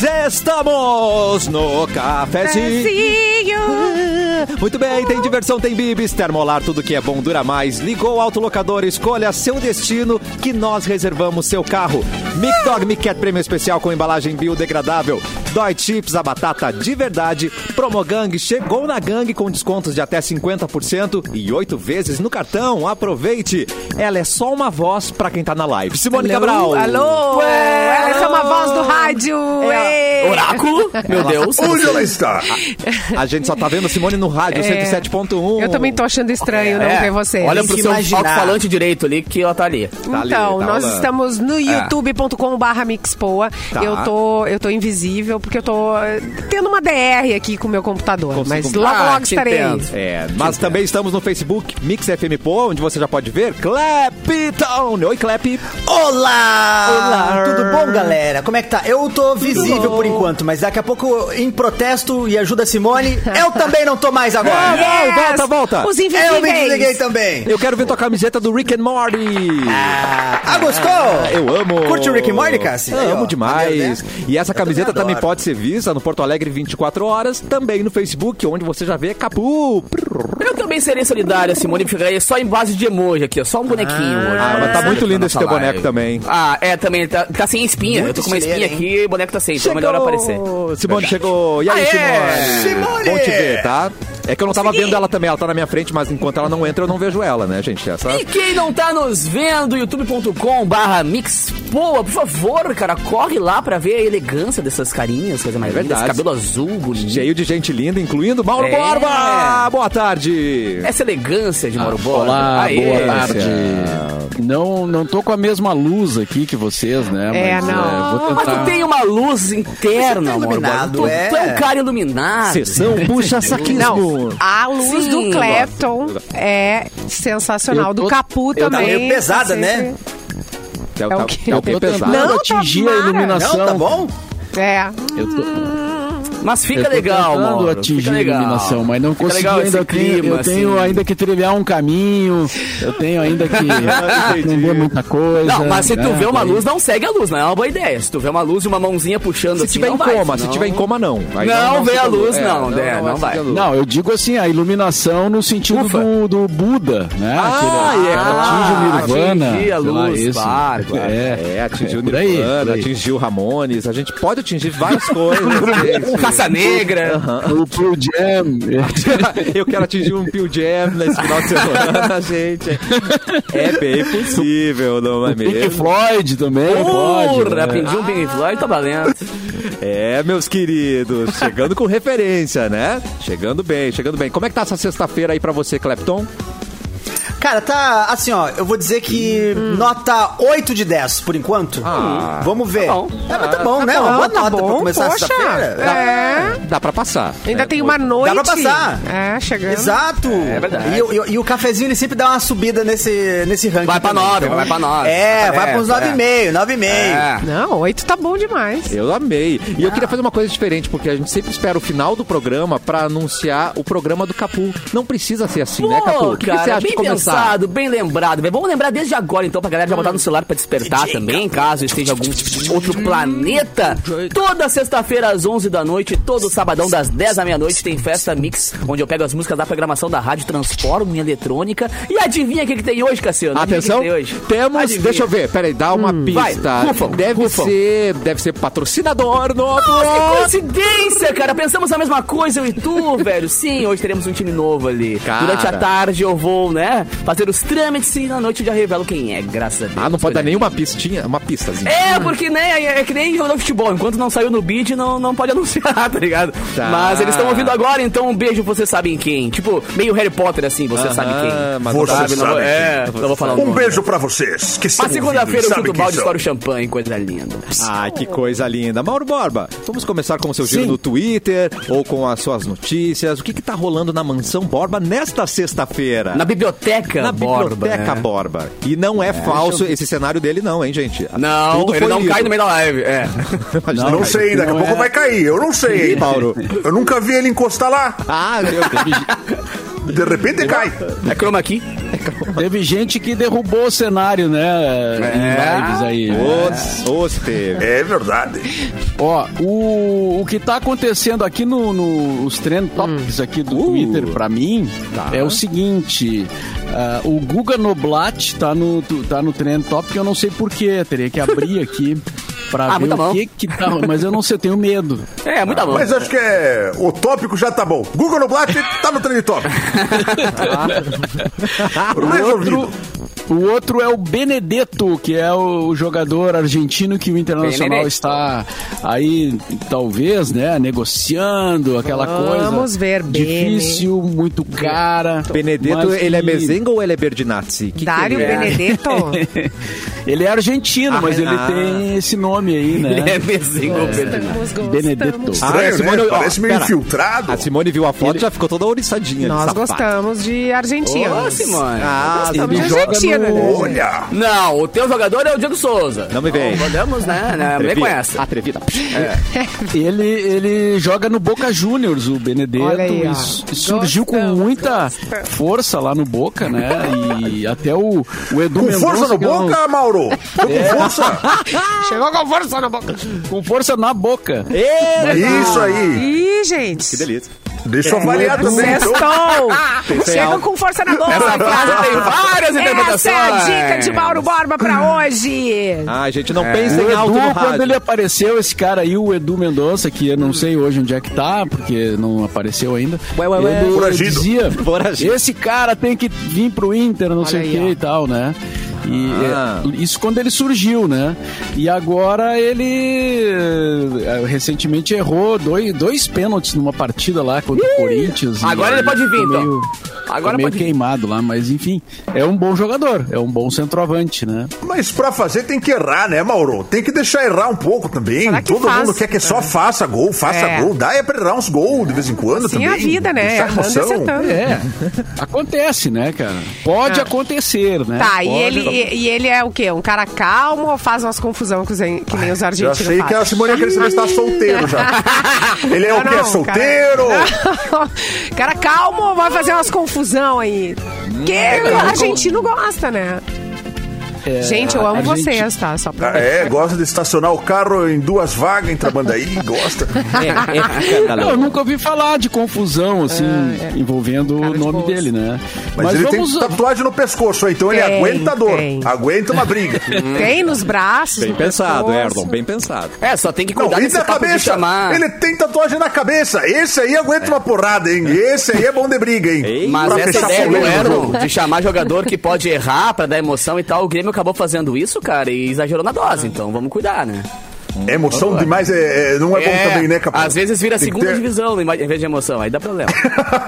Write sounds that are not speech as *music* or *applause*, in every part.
Estamos no cafezinho. Muito bem, tem diversão, tem bibis, termolar, tudo que é bom dura mais. Ligou o autolocador, escolha seu destino que nós reservamos seu carro. Mic Dog Mic Cat Prêmio Especial com embalagem biodegradável. Dói Chips, a batata de verdade. Promogang chegou na gangue com descontos de até 50% e oito vezes no cartão. Aproveite. Ela é só uma voz pra quem tá na live. Simone Cabral. Alô! Ué, Ela é uma voz do rádio! É! Oráculo? Meu Deus. Onde ela está? A gente só tá vendo Simone no rádio, 107.1. Eu também tô achando estranho não É, ver você. Olha pro seu alto-falante direito ali que ela tá ali. Tá ali, então, tá nós rolando. estamos no youtube.com barra Mixpoa. Tá. Eu, tô, eu tô invisível porque eu tô eh, tendo uma DR aqui com o meu computador. Consigo- mas logo, Ah, logo estarei. É, mas também estamos no Facebook, Mix FM Poa, onde você já pode ver Clapton. Oi, Clap. Olá! Olá! Tudo bom, galera? Como é que tá? Eu tô visível por enquanto, mas daqui a pouco, em protesto e ajuda a Simone, eu também não tô mais agora. Não, volta, volta. Os Eu me desliguei invisíveis. também. Eu quero ver tua camiseta do Rick and Morty. Ah, gostou? Eu amo. Curte o Rick and Morty, Cassi? Eu amo demais. né? E essa Eu camiseta também também pode ser vista no Porto Alegre 24 horas, também no Facebook, onde você já vê Capu. Eu também serei solidária, Simone, ficaria só em base de emoji aqui, ó. Só um bonequinho. Ah, mas tá Pra muito lindo esse teu boneco também. Ah, é, também. Tá, tá sem espinha. Muito eu tô com uma espinha estileira, aqui e o boneco tá sem, então é melhor aparecer. Simone chegou. E aí, Aê! Simone? Simone! Bom te ver, tá? É que eu não tava vendo ela também, ela tá na minha frente, mas enquanto ela não entra, eu não vejo ela, né, gente? Essa... E quem não tá nos vendo, youtube.com barra mixpoa, por favor, cara, corre lá pra ver a elegância dessas carinhas, coisa mais É linda, cabelo azul, bonito. Cheio de gente linda, incluindo Mauro É. Borba! Boa tarde! Essa elegância de Mauro Borba. Olá, Aê. boa tarde. Não, não tô com a mesma luz aqui que vocês, né? É, mas, não. vou Mas tu tem uma luz interna, Você tá Mauro Borba. iluminado, Tu, é. tu é um cara iluminado. Sessão *laughs* puxa saquismo. Não, a luz Sim, do Clapton é sensacional. Eu tô- Do Capu eu também. meio pesada, tá né? É o, É tá- é o Eu tô pesado. tentando Não, tá atingir a mara. iluminação. Não, tá bom? É. Eu tô, Mas fica legal, Mauro. atingir fica a legal. iluminação, mas não Fica consegui ainda. Eu tenho, clima, eu tenho assim. ainda que trilhar um caminho, eu tenho ainda que *laughs* aprender muita coisa. Não, mas se tu né? vê uma luz, não segue a luz, não é uma boa ideia. Se tu vê uma luz e uma mãozinha puxando Se assim, tiver não em vai, coma, se senão- tiver em coma, não. Aí Não vê se a luz, não, né, não é vai. se. Não, eu digo assim, a iluminação no sentido do, do Buda, né? Ah, Aquele- é. atinge o Nirvana. atingir a lá, luz, claro. É. É, atingiu o por aí, Nirvana, aí. atingiu o Ramones, a gente pode atingir várias coisas. *laughs* gente. Caça Negra. O Pearl Jam. *laughs* Eu quero atingir um Peel Jam nesse final de semana, *laughs* gente. É bem possível, não é Pink mesmo? Floyd também, pode. Porra, né? aprendi um Pink Floyd, tá valendo. É, meus queridos, chegando com referência, né? Chegando bem, chegando bem. Como é que tá essa sexta-feira aí pra você, Clepton? Cara, tá assim, ó, eu vou dizer que nota 8 de 10 por enquanto. Ah. Vamos ver. Tá bom. É, mas tá bom, né? Tá Uma boa bom, tá nota pra bom, começar poxa. sexta-feira. É. Dá pra passar. Ainda É, tem uma noite. Dá pra passar. É, chegando. Exato. É verdade. E, o- e e o cafezinho ele sempre dá uma subida nesse, nesse ranking. Vai pra também. nove, vai pra nove. É, vai É, pros é. 9,5, 9,5. É. Não, oito tá bom demais. Eu amei. E eu queria fazer uma coisa diferente, porque a gente sempre espera o final do programa pra anunciar o programa do Capu. Não precisa ser assim, né, Capu? Pô, O que, que cara, você acha de começar? Pensado, bem lembrado. Vamos lembrar desde agora, então, pra galera já botar no celular pra despertar DJ também, caso esteja em algum outro planeta. Toda sexta-feira às 11 da noite, todo sabadão das 10 da meia-noite tem Festa Mix, onde eu pego as músicas da programação da rádio, transformo em eletrônica. E adivinha o que, que tem hoje, Cassiano? Adivinha o que Atenção, que tem hoje? temos. Adivinha. Deixa eu ver, peraí, dá uma vai, pista. rufam, deve rufam. ser. Deve ser patrocinador novo. Nossa, que coincidência, cara. Pensamos a mesma coisa, eu e tu, *laughs* velho. Sim, hoje teremos um time novo ali. Cara. Durante a tarde eu vou, né, fazer os trâmites e na noite eu já revelo quem é, graças a Deus. Ah, não pode dar Coisa nenhuma pistinha, uma pistazinha. É, porque, né, é, é que nem jogador de futebol. Enquanto não saiu no bid, não, não pode *laughs* anunciar, tá ligado? Tá. Mas eles estão ouvindo agora, então um beijo, você sabe em quem. Tipo, meio Harry Potter, assim, você Aham, sabe quem. mas Você não Sabe, não é, não vou falar o Um nome. beijo pra vocês. Que Mas segunda-feira eu chuto o sabem balde estouro são. champanhe, coisa linda. Ai, que coisa linda. Mauro Borba, vamos começar com o seu giro Sim. no Twitter ou com as suas notícias. O que que tá rolando na Mansão Borba nesta sexta-feira? Na biblioteca, Na Borba, biblioteca né? Borba. E não é, falso esse cenário dele não, hein, gente? Não, Tudo ele não lido. cai no meio da live. É. *laughs* Não cai. sei, daqui a Não pouco é. vai cair. Eu não sei, hein? Mauro. Eu nunca vi ele encostar lá. Ah, eu... *laughs* De repente cai. É chroma aqui. Teve gente que derrubou o cenário, né? Em lives aí. Os, os teve. É verdade. Ó, o, o que tá acontecendo aqui no, no- os trend topics aqui do Twitter, pra mim, é o seguinte. ah, o Guga Noblat tá no, tá no trend topic, eu não sei porquê. Teria que abrir aqui *laughs* pra Ah, ver muita o mão. que que tá. Mas eu não sei, eu tenho medo. É, muita bom. Mas acho que é. O tópico já tá bom. Google no Blatt tá no trend. Resolvido. *laughs* Outro, o outro é o Benedetto, que é o jogador argentino que o Internacional Benedetto. está aí, talvez, né, negociando aquela coisa. Vamos ver, Bene. Difícil, muito cara. Benedetto, ele é que- mesenga ou ele é Berdinazzi? Que que Dário ele é? Benedetto? *laughs* Ele é argentino, Ah, mas ele ah. tem esse nome aí, né? Ele *laughs* é gostando. Benedetto. Ah, Estranho, Simone, né? ó, Parece meio pera. infiltrado. A Simone viu a foto e já ficou toda ouriçadinha. Nós gostamos de Argentina. Ô, Simone. Ah, Gostamos de Argentina, no- né? Olha. Não, o teu jogador é o Diego Souza. Não me vem. Podemos, né? né me conhece. Atrevida. *laughs* Ele, ele joga no Boca Juniors, o Benedetto, Olha aí, surgiu com Gostamos, muita força lá no Boca, né? E até o, o Edu Com Mendonça... força no eu não- boca, Mauro. Tô com força. *laughs* Chegou com força na boca. Com força na boca. Isso aí. Ih, gente. Que delícia. Deixa eu avaliar também. então. Sextou! Chega com força na boca. Essa frase tem várias Essa interpretações. é a dica de Mauro Borba pra hoje. Ah, gente, não pensem O em alto no Edu, quando rádio. ele apareceu, esse cara aí, o Edu Mendonça, que eu não sei hoje onde é que tá, porque não apareceu ainda. Ué, ué, ué. Foragido. dizia, Foragido. esse cara tem que vir pro Inter, não sei o que e tal, né? E Ah. é, isso quando ele surgiu, né? E agora ele é, recentemente errou dois, dois pênaltis numa partida lá contra o Corinthians. e Agora ele pode vir, então. meio- Agora ficou meio pode vir. queimado lá, mas enfim, é um bom jogador, é um bom centroavante, né? Mas pra fazer tem que errar, né, Mauro? Tem que deixar errar um pouco também. Que Todo faz? mundo quer que só faça gol, faça É. gol. Dá é pra errar uns gols de vez em quando Sim, também. a vida, né? Errando e acertando. É, acontece, né, cara? Pode acontecer, né? Tá, e Pode ele, e, e ele é o quê? Um cara calmo ou faz umas confusão que, que nem os Já argentinos sei que a? Simone quer saber se tá solteiro já. *laughs* Ele é o Não, quê? não, solteiro? Cara... *laughs* cara calmo vai fazer umas confusão aí? Que o argentino gosta, né? Gente, eu amo vocês, tá? Só pra... Ah, É, gosta de estacionar o carro em duas vagas em Trabandaí, gosta. *laughs* É, é, Não, eu nunca ouvi falar de confusão, assim, envolvendo Cara o de nome bolsa. dele, né? Mas, ele tem tatuagem no pescoço, então ele Tem, aguenta a dor, tem. aguenta uma briga. *laughs* Tem nos braços. Bem no pensado, pescoço. Erlon, bem pensado. É, só tem que Não, cuidar e desse na papo de cabeça? chamar... Ele tem tatuagem na cabeça. Esse aí aguenta uma porrada, hein? Esse aí é bom de briga, hein? Ei, Mas Pra essa fechar ideia do Erlon de chamar jogador que pode errar pra dar emoção e tal, o Grêmio acabou fazendo isso, cara, e exagerou na dose, então vamos cuidar, né? Emoção demais é, é- não é, bom também, né, Capô? Às vezes vira Tem segunda ter- divisão em vez de emoção, aí dá problema.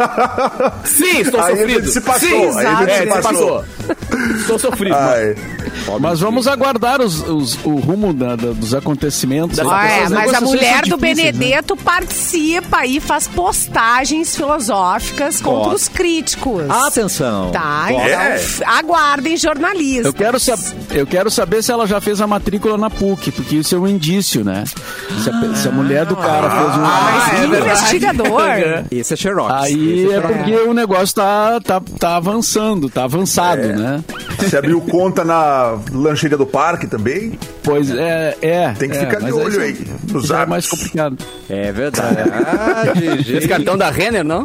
*laughs* Sim, estou Aí sofrido. ele se passou, Sim, aí ele é, se se passou. Estou sofrido. Ai. Mas vamos aguardar os, os- o rumo da- da- dos acontecimentos. aí, Ah, é, mas a mulher do difíceis, né? Benedetto participa e faz postagens filosóficas contra os críticos. Atenção. Tá, então É. aguardem jornalistas. Eu quero, eu quero saber se ela já fez a matrícula na PUC, porque isso é um indício, né? Se a, se a mulher do cara fez uma. Mas é investigador. *laughs* Esse é Xerox. Aí é porque o negócio tá, tá, tá avançando, tá avançado, É. né? Você abriu conta na lancheria do parque também? Pois é, é. Tem que é, ficar de olho já- aí nos já é mais complicado. É verdade. *laughs* Esse gente. cartão da Renner, não?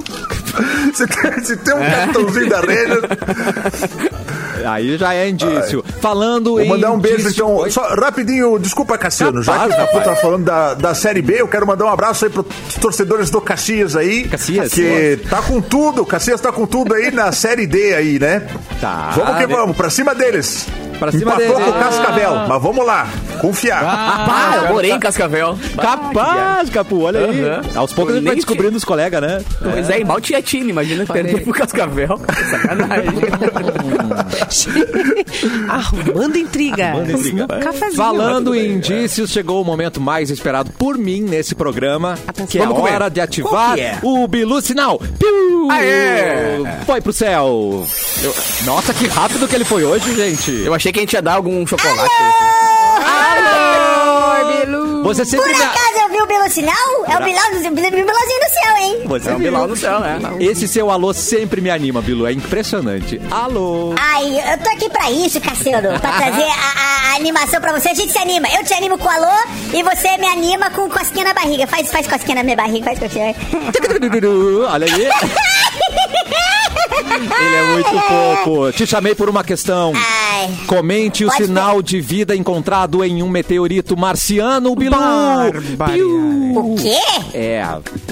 Se tem, se tem um cartãozinho da Renner, *laughs* Aí já é indício. Falando vou em. mandar um beijo indício- então. Só rapidinho, desculpa, Cassiano, já Capaz, que o tá falando da, da Série B, eu quero mandar um abraço aí pros torcedores do Caxias aí. Caxias, Que tá com tudo, o Caxias tá com tudo aí na Série D aí, né? Tá. Vamos que vamos, pra cima deles. Pra cima Empatou deles. com o Cascavel, mas vamos lá, confiar. Ah, eu morei em Cascavel. Capaz, Capu, olha aí. Aham. Aos poucos a gente vai Nem descobrindo os colegas, né? Pois é, e mal tinha time, imagina perder pro Cascavel. Sacanagem. *laughs* Arrumando intriga. Arrumando intriga. Um cafezinho. Falando em indícios, chegou o momento mais esperado por mim nesse programa, que é a Vamos comer. hora de ativar Qual que é? o Bilu Sinal. Piu! Aê! Foi pro céu. Eu- Nossa, que rápido que ele foi hoje, gente. Eu achei que a gente ia dar algum chocolate. Oi, Bilu. Você sempre me... Por acaso eu vi o Bilu Sinal? É o Bilal do, céu, hein? Você É um viu. Bilal no céu, né? Esse seu alô sempre me anima, Bilu. É impressionante. Alô. Ai, eu tô aqui pra isso, Cassiano. Pra trazer a, a- a animação pra você. A gente se anima. Eu te animo com o alô e você me anima com cosquinha na barriga. Faz, faz cosquinha na minha barriga, faz cosquinha. *laughs* Olha aí. *laughs* Ele é muito fofo. Te chamei por uma questão. Ai. Comente o Pode sinal de vida encontrado em um meteorito marciano, Bilu. O quê? É,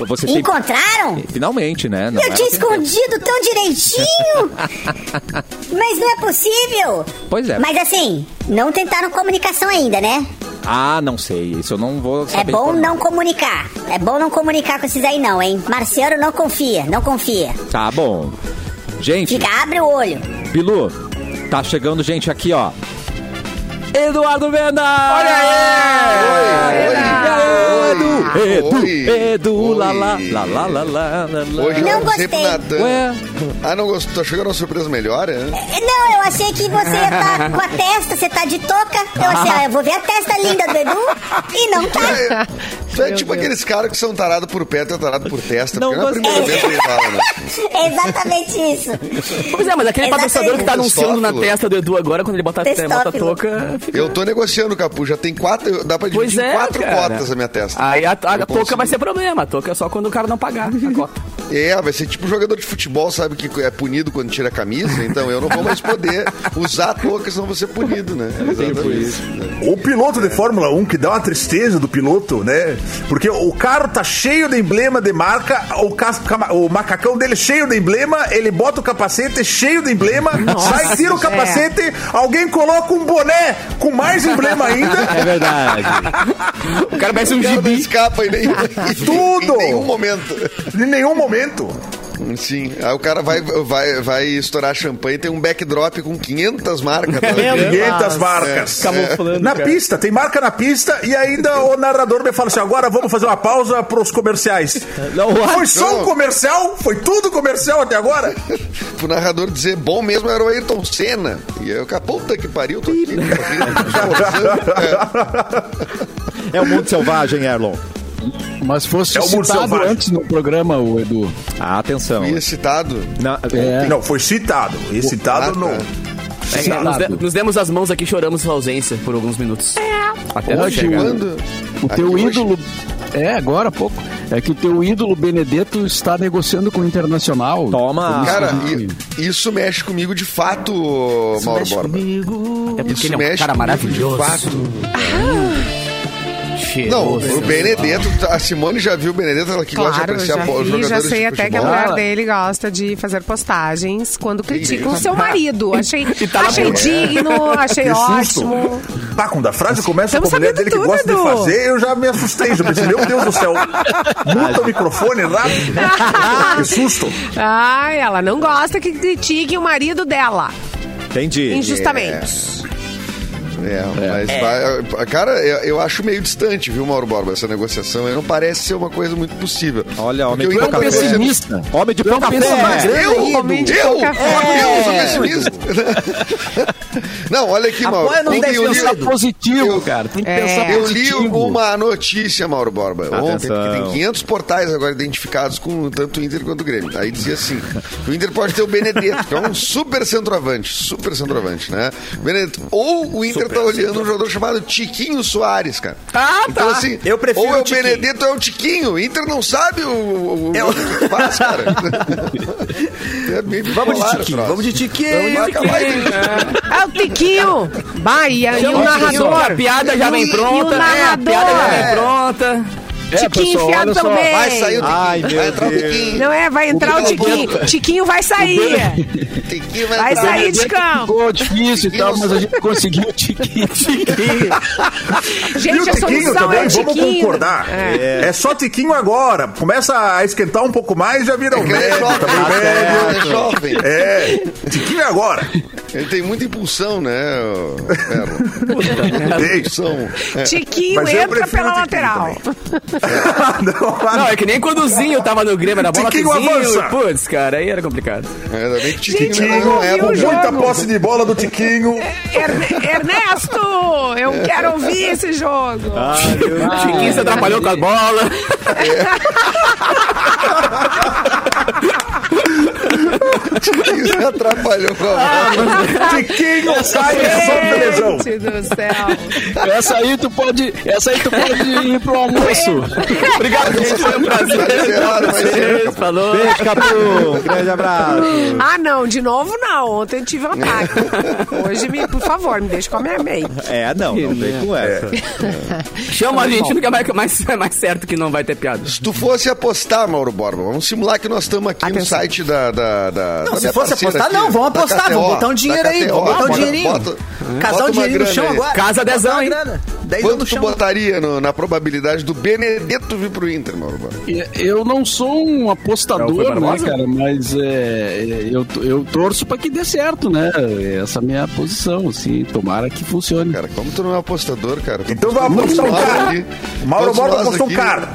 você tem... Encontraram? Finalmente, né? Não Eu tinha escondido tão direitinho! *laughs* Mas não é possível! Pois é. Mas assim, não tentaram comunicação ainda, né? Ah, não sei. Isso eu não vou É saber. bom informar. não comunicar. É bom não comunicar com esses aí não, hein? Marciano não confia, não confia. Tá bom. Gente, Fica, abre o olho. Bilu, tá chegando gente aqui, ó. Eduardo Venda! Oi, Edu, Edu, Oi. Edu, Oi. lá, lá, lá, lá, lá, lá, lá, lá. Hoje Não gostei. Ué, Ah, não gostou? Tá chegando uma surpresa melhor, é? É, Não, eu achei que você ia tá com a testa, você tá de touca. Eu achei, ah, eu vou ver a testa linda do Edu e não tá. Tu é tipo aqueles caras que são tarados por pé, tu é tarado por testa. Não porque não é a primeira gostei. vez que ele fala, né? *laughs* É exatamente isso. Pois é, mas aquele patrocinador que tá anunciando na testa do Edu agora, quando ele bota, bota a touca. Eu tô negociando, Capu. Já tem quatro. Dá pra dividir é, quatro cara. cotas a minha testa. Aí a, a Eu touca vai ser problema. A touca é só quando o cara não pagar a cota. É, vai ser tipo jogador de futebol, sabe? Que é punido quando tira a camisa. Então eu não vou mais poder usar a touca, senão vou ser punido, né? Exatamente. isso. O piloto de Fórmula 1, que dá uma tristeza do piloto, né? Porque o carro tá cheio de emblema de marca, o, cas- cama- o macacão dele cheio de emblema, ele bota o capacete cheio de emblema, sai, tira o é. capacete, alguém coloca um boné com mais emblema ainda. é verdade. O cara parece um gibi. escapa em, nenhum, Tudo. em nenhum momento. Em nenhum momento. Sim, aí o cara vai, vai, vai estourar champanhe e tem um backdrop com 500 marcas. Tá ligado? 500 marcas. Camuflando, Na cara. pista, tem marca na pista e ainda o narrador me fala assim: agora vamos fazer uma pausa pros comerciais. Não? Foi só um comercial? Foi tudo comercial até agora? Pro narrador dizer bom mesmo era o Ayrton Senna. E eu, cara, puta que pariu, tô aqui. É o mundo selvagem, Erlon. Mas fosse É citado antes no programa, o Edu. Ah, atenção. É, fui excitado. Na- É. Não, foi citado. E citado Ah, no. tá. É, nos, de- nos demos as mãos aqui e choramos sua ausência por alguns minutos. Até Hoje. Quando? O Aqui teu hoje? ídolo. É, agora há pouco. É que o teu ídolo Benedetto está negociando com o Internacional. Toma. Cara, i- isso mexe comigo de fato, Mauro Borba. É porque Isso ele é um mexe cara comigo maravilhoso. de fato. Cheiroso. Não, o Benedetto, a Simone já viu o Benedetto, ela que gosta de Claro, apreciar já vi, jogadores já sei de até que a mulher dele gosta de fazer postagens quando criticam o seu marido. Achei, *laughs* tá achei digno, achei Que ótimo. Pá, quando a frase começa Estamos com a mulher dele que tudo, gosta de Edu. fazer, eu já me assustei. Já pensei, meu Deus do céu. Muta o microfone rápido. que susto. Ai, ela não gosta que critiquem o marido dela, Entendi. injustamente. É, mas vai- cara, eu, eu acho meio distante, viu, Mauro Borba, essa negociação. aí Não parece ser uma coisa muito possível. Olha, homem Porque de o pouca Inter fé. negocia- Pessimista. Homem de Tu é um pouca pensa- mas fé. Eu? Homem de eu? fé. Eu sou pessimista. *laughs* Não, olha aqui, Mauro. Apoia nos Ontem eu li- Pensar positivo, eu- cara. Tem que É. pensar Eu li positivo. uma notícia, Mauro Borba, ontem, Atenção. porque tem 500 portais agora identificados com tanto o Inter quanto o Grêmio. Aí dizia assim: o Inter pode ter o Benedetto, que é um super centroavante, super centroavante, né? Benedetto. Ou o Inter tá olhando um jogador chamado Tiquinho Soares, cara. Ah, Então, tá. assim, Eu prefiro ou é o Tiquinho. Benedetto ou é o Tiquinho. O Inter não sabe o, o, o que faz, cara. *laughs* é bem Vamos de tiquinho, vamos de tiquinho. Vai acabar em- É o Tiquinho. Bahia e o A narrador. piada já vem pronta. É, a piada já vem pronta. É, Tiquinho pessoal, enfiado pelo só. meio. Vai sair o Tiquinho. Ai, meu vai entrar o Deus. Tiquinho. Não é, vai entrar o Tiquinho. Tiquinho vai sair. Tiquinho vai, Vai entrar. sair de campo. Ficou difícil e tal, mas a gente conseguiu o tiquinho. *laughs* E o Gente, a Tiquinho solução também, é o vamos Tiquinho. concordar. É. É. só Tiquinho agora. Começa a esquentar um pouco mais, já vira um Ele é médio, jovem, tá velho. é jovem. É, Tiquinho é agora. Ele tem muita impulsão, né? Ei, Impulsão. *laughs* É. Tiquinho Mas eu entra prefiro pela o Tiquinho lateral. não, *laughs* Não, é que nem quando o Zinho tava no Grêmio, era bola Tiquinho pro Zinho. avança. Putz, cara, aí era complicado. Ainda bem que Tiquinho Gente, não eu é ouvi o jogo. Muita posse de bola do Tiquinho. Erne- Ernesto, eu quero ouvir esse jogo. O Chiquinho se atrapalhou com a bola. *laughs* Se atrapalhou com a Tiquinho sai é só de do céu. Essa aí tu pode, essa aí tu pode ir pro almoço. Obrigado, gente. Foi um prazer. Ser. Falou. Beijo, Capu. Grande abraço. Ah, não, de novo não. Ontem eu tive um ataque. Hoje, me, por favor, me deixa com a minha mente. É, não, não vem com essa. Chama a gente, nunca mais, mais, mais certo que não vai ter piada. Se tu fosse apostar, Mauro Borba, vamos simular que nós estamos aqui no site da. da, da Não, se fosse apostar, aqui, não, vamos apostar, KTO, vamos botar um dinheiro aí, KTO. vamos botar um dinheirinho. bota- Casar um dinheirinho no chão aí. agora. Casa dezão, hein? Dez Quanto tu chão. botaria no- na probabilidade do Benedetto vir pro Inter, Mauro? Eu não sou um Não, apostador, né, Barbosa? cara? Mas é, eu, eu torço pra que dê certo, né? Essa é a minha posição, assim. Tomara que funcione. Cara, como tu não é apostador, cara? Tu Então vai apostou apostar um cara. aqui. Mauro Borba apostou um cara.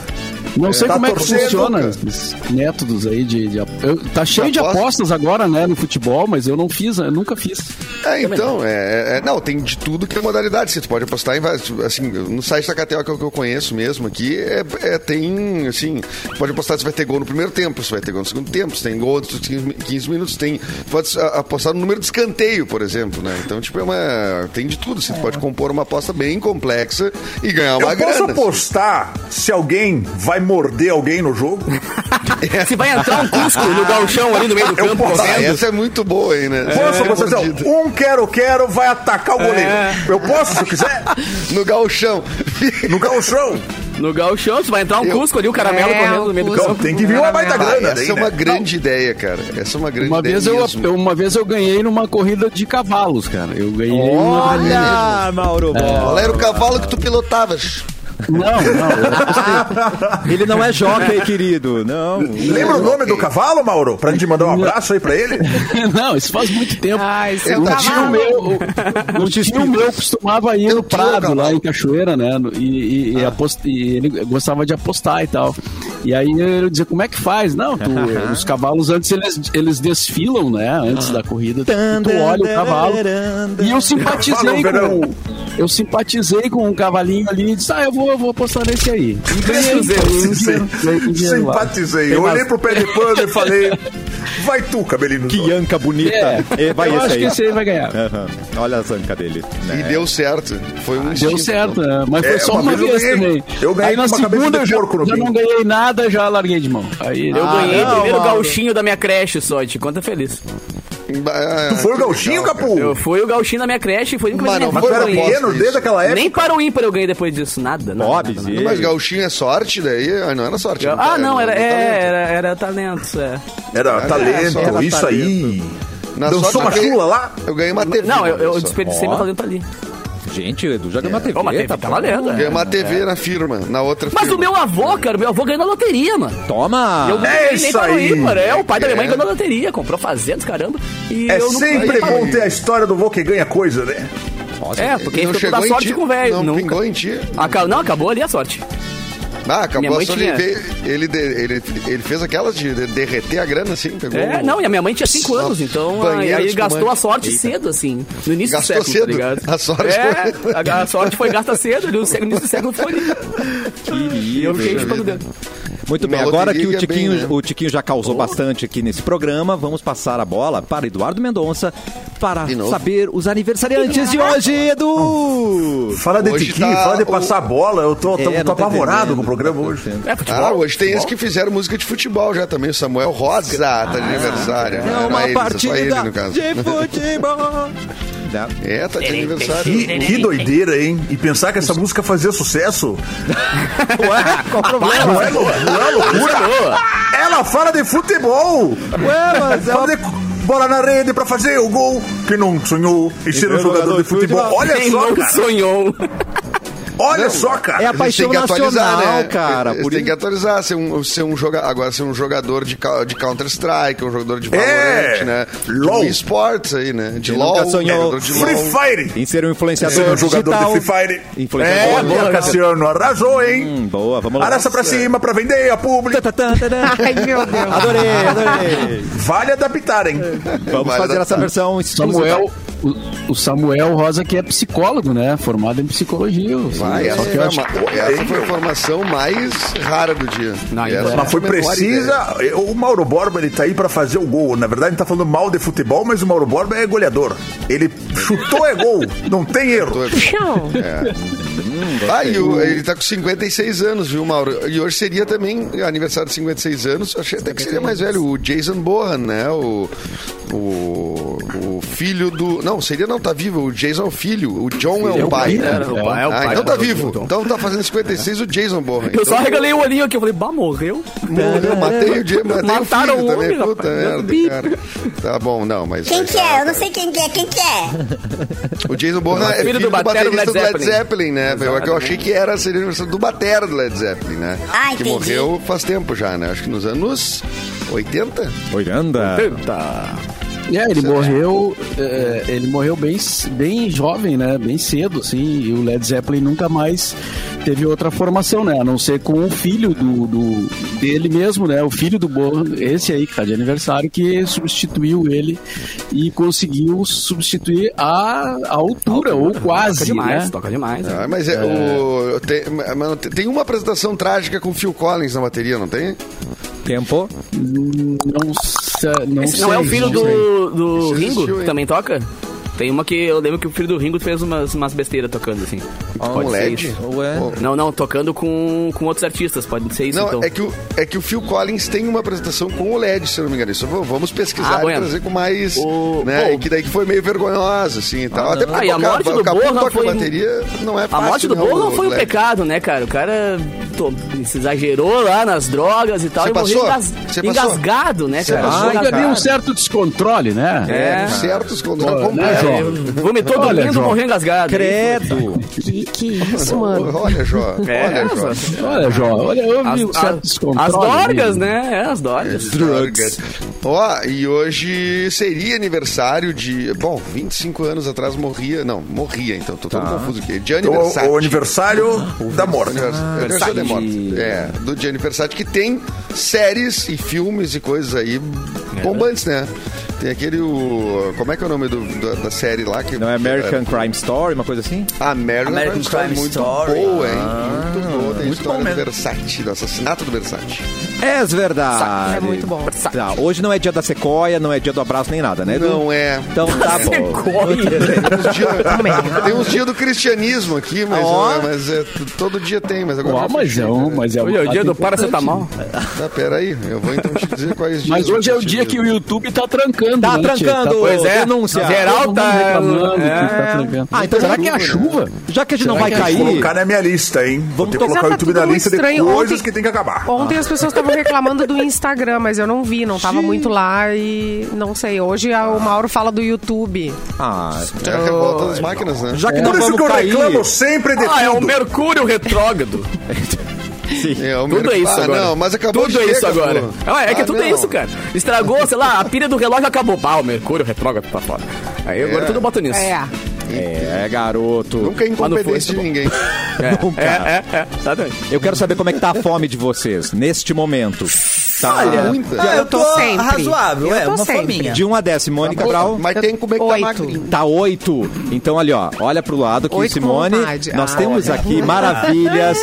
Não sei tá como é que funciona cara. esses métodos aí de. de- eu- tá cheio de apostas? apostas agora, né, no futebol, mas eu não fiz, eu nunca fiz. É, então, é, é- não, tem de tudo que é modalidade. Você pode apostar em vários. Assim, no site da KTO, que é o que eu conheço mesmo aqui, é, é- tem, assim, pode apostar se vai ter gol no primeiro tempo, se vai ter gol no segundo tempo, se tem gol dos 15 15 minutos, tem. Pode apostar no número de escanteio, por exemplo, né? Então, tipo, é uma. Tem de tudo. Você pode compor uma aposta bem complexa e ganhar uma Eu posso grana. apostar se alguém vai morder alguém no jogo? *laughs* Se vai entrar um Cusco no galchão ali no meio do campo, posso- Ah, correndo. essa é muito boa aí, né? Posso É, ó, um quero-quero vai atacar o goleiro. Eu posso, se eu quiser? No galchão. No galchão. No galchão, se vai entrar um Eu- Cusco ali, o caramelo É, correndo no meio do campo. Tem que vir uma baita Ah, grana. essa daí, é uma né? grande ideia, cara. Essa é uma grande Uma ideia vez, eu, mesmo. eu- uma vez eu ganhei numa corrida de cavalos, cara. Eu ganhei uma. Olha, Mauro Borba. Qual era o cavalo que tu pilotavas? Não, não. eu- Ele não é jockey, querido. Não. Lembra o nome do cavalo, Mauro? Pra gente mandar um abraço aí pra ele? *laughs* Não, isso faz muito tempo. Ai, seu O tá tio meu, o, o tio meu costumava ir Eu no um Prado, lá em Cachoeira, né? E, e- e apost- e ele gostava de apostar e tal. E aí ele dizia, como é que faz? Não, tu- os cavalos antes eles, eles desfilam, né? Antes da corrida, tu, tu olha o cavalo. E eu simpatizei com. Eu simpatizei com um cavalinho ali e disse, ah, eu vou, eu vou apostar nesse aí. E lá. Simpatizei. Eu olhei pro pé de pano e falei: vai tu, cabelinho. Que anca bonita. É, E vai eu esse acho aí. que esse aí vai ganhar. Aham. Olha a zanca dele. E né? deu certo. Foi um Deu instinto, certo, então. né? mas foi É, só uma uma, vez eu também. eu ganhei Aí na segunda de eu já, porco no já não ganhei nada, já larguei de mão. Aí Eu Ah, ganhei o não, primeiro gauchinho da minha creche só, te conta feliz. Ah, Tu foi o que gauchinho, legal, Capu? Eu fui o gauchinho da minha creche e foi o único Mas não que Mas tu foi era eu ganhei pequeno desde aquela época? Nem para o ímpar eu ganhei depois disso, nada. nada, nada, cara. Mas gauchinho é sorte daí? Ah, Não era sorte. nada. não, Ah, não, era, talento. é, era, era talento, é. Era talento, era isso aí. Na Dançou sorte, uma chula lá? Eu ganhei uma TV. Não, eu, eu desperdicei meu talento ali. Gente, o Edu já ganhou uma TV. Ô, mas tá, tá valendo, Ganhei é. uma TV na firma, na outra Mas firma. o meu avô, cara, o meu avô ganhou na loteria, mano. Toma! Eu não É ganhei nem isso aí. ímpar, é. O pai da minha mãe É. ganhou na loteria, comprou fazendas, caramba. E É sempre bom ter a história do vô que ganha coisa, né? É, porque E não ficou toda em sorte ti? com o velho. Não nunca. pingou em ti? Aca- Não, acabou ali a sorte. Ah, acabou de tinha-. Ele, ele, ele fez aquelas de de- derreter a grana, assim, pegou. É, não, e a minha mãe tinha 5 anos, então aí de gastou a sorte cedo, assim, no início Gastou do século, cedo? tá ligado? A sorte É, foi- a, a sorte foi gasta cedo, no início do século foi *laughs* ali. E eu fiquei chupando o dedo. Muito bem, agora que o ia bem, Tiquinho, né? o Tiquinho já causou bastante aqui nesse programa, vamos passar a bola para Eduardo Mendonça para saber os aniversariantes de hoje, Edu! Fala de Hoje tiquinho, tá fala de o- passar a bola. Eu tô, tô, É, tô tá apavorado com o programa hoje. É, futebol. Ah, hoje tem esse que fizeram música de futebol já também. O Samuel Rosa tá de aniversário. É Não uma ele, só partida ele, no caso. de futebol. *laughs* É, tá de aniversário. Que, que doideira, hein? E pensar que essa música fazia sucesso. *laughs* Ué, qual o problema? Não é, não é loucura? Ela fala de futebol. Ué, mas Fala uma... de bola na rede pra fazer o gol. Quem não sonhou em ser um jogador de futebol. Olha Quem só, não cara. sonhou. Olha Não, só, cara. É a paixão têm que atualizar, nacional, né? cara. Por têm isso- que atualizar, ser um, ser um joga, agora ser um jogador de, de Counter-Strike, um jogador de Valorant, É, né? LOL. De esportes aí, né? De Quem LOL, nunca sonhou? jogador de Free LOL. Fire. Em ser um influenciador Ser um jogador digital. de Free Fire. Influenciador. É, boa, Cassiano, arrasou, hein? Hum, boa, vamos lá. Arrasta pra cima pra vender a público. *laughs* Ai, meu Deus. Adorei, adorei. Vale adaptar, hein? Vamos Vai fazer dar essa versão exclusiva. Samuel, o, o Samuel Rosa que é psicólogo, né? Formado em psicologia. Vai, essa, acho ma- essa foi a formação mais rara do dia. Não, Essa então- Mas foi precisa. O Mauro Borba, ele tá aí pra fazer o gol. Na verdade, ele tá falando mal de futebol, mas o Mauro Borba é goleador. Ele chutou é gol. Não tem erro. ideia. Não. Ah, e o- ele tá com 56 anos, viu, Mauro? E hoje seria também aniversário de 56 anos. Achei até que seria mais velho. O Jason Bohan, né? O, o, o filho do. Não, seria não, tá vivo. O Jason é o filho. O John é o pai. É, né? o pai, é o Ah, pai. então tá É vivo. Então tá fazendo 56 o Jason Bohan. Eu só Então, regalei o olhinho aqui, eu falei, bah, morreu? Morreu, *laughs* matei o Jason, matei Mataram o filho o também. homem, Puta rapaz. merda, cara. Tá bom, não, mas. Quem que tá- é? Eu não sei quem que é. Quem que é? O Jason Bourne é filho do, do baterista do Led Led Zeppelin, né? Eu, que eu achei que era seria aniversário do batera do Led Zeppelin, né? Ah, que entendi. morreu faz tempo já, né? Acho que nos anos 80. Olhanda. É, ele morreu, é, ele morreu bem, bem jovem, né? Bem cedo, assim. E o Led Zeppelin nunca mais teve outra formação, né? A não ser com o filho do, do- dele mesmo, né? O filho do Bohan, esse aí que tá de aniversário, que substituiu ele e conseguiu substituir a, a altura, ou Toca quase, demais, né? toca demais. Ah, mas é, o, tem, mas tem uma apresentação trágica com o Phil Collins na bateria, não tem? Tempo. Não, se- não Esse sei. não é o filho do, do Ringo, que também toca? Tem uma que eu lembro que o filho do Ringo fez umas, umas besteiras tocando, assim. Com Pode ser LED? isso. Ué. Pô, Não, não, tocando com, com outros artistas, pode ser isso Não, então. é, que o, é que o Phil Collins tem uma apresentação com o LED, se eu não me engano. Isso vamos pesquisar Ah, e bueno. trazer com mais. O- né, pô, que daí que foi meio vergonhosa, assim e tal. Até Ah, e a tocar- morte do tocar- Bohan tocar foi- bateria não é A fácil. morte do né, Bohan o foi um LED. pecado, né, cara? O cara to- se exagerou lá nas drogas e tal Você e morreu passou? engas- engasgado, né, Você cara? passou? Ah, Engasgado. havia um certo descontrole, né? É. certos quando Pô, não né, Jó? Vomitou Olha, dormindo, João. morreu engasgado. Credo. Que, que isso, mano? Olha, Jó. É, olha, Jó. Olha, Jó, olha, houve um As, certo as, descontrole. as dorgas, né? É, as dorgas. Drogas. Ó, e hoje seria aniversário de. Bom, 25 anos atrás morria. Não, morria, então, tô todo confuso aqui. De Então, aniversário. o aniversário da morte. Aniversário da morte. É, do Gianni Versace, que tem séries e filmes e coisas aí bombantes, né? Tem aquele. O, como é que é o nome do, do- da série lá? Que, Não é American Crime Story, uma coisa assim? American, American Crime Story. Crime Muito Story. boa, hein? muito boa. Tem muito história bom do mesmo. Versace, do assassinato do Versace. É verdade. É muito bom. Tá, hoje não é dia da sequoia, não é dia do abraço nem nada, né? Edu? Não é. Então tá bom. Tem uns dias *laughs* tem uns dias do cristianismo aqui, mas, Ó. é, mas é, todo dia tem, mas agora. Já mas é um, né? mas é um Hoje é o dia do paracetamol. Tá, peraí, eu vou então te dizer quais dias. Mas hoje é o do dia que o YouTube tá trancando. Tá né, tia? trancando, Pois é, denúncia. geral tá. reclamando que é. tá trancando. Ah, então Será já- que é a chuva? Já que a gente não Será vai que é Vou cair, colocar na minha lista, hein? Vou ter que Vamos colocar o tá YouTube na lista de coisas Ontem- que tem que acabar. Ontem as pessoas estavam reclamando do Instagram, mas eu não vi, não tava muito lá e não sei. Hoje a- o Mauro fala do YouTube. ah, É a revolta das máquinas, né? já que não Por isso vamos que eu cair, reclamo sempre de Ah, é o. Mercúrio retrógrado. *laughs* É, o Tudo é isso ah, agora. não, mas acabou Tudo de é isso agora. pô. Ah, é que Ah, tudo é não. isso, cara. Estragou, sei lá, a pilha do relógio acabou. Ah, o Mercúrio retrógrado tá fora. Aí agora É. tudo bota nisso. É. É, garoto. Nunca é incompetência de ninguém. *laughs* É, é, é, é. Tá doido. Eu quero saber como é que tá a fome de vocês neste momento. Tá Olha, muita. Ah, eu tô sempre. razoável, Eu é, tô uma sempre. fominha. de 1 a 10, Simone Cabral. Mas tem como é que tá Oito. magrinho. Tá 8. Então, ali, ó. Olha pro lado aqui, Oito Simone. Nós Ah, temos aqui maravilhas.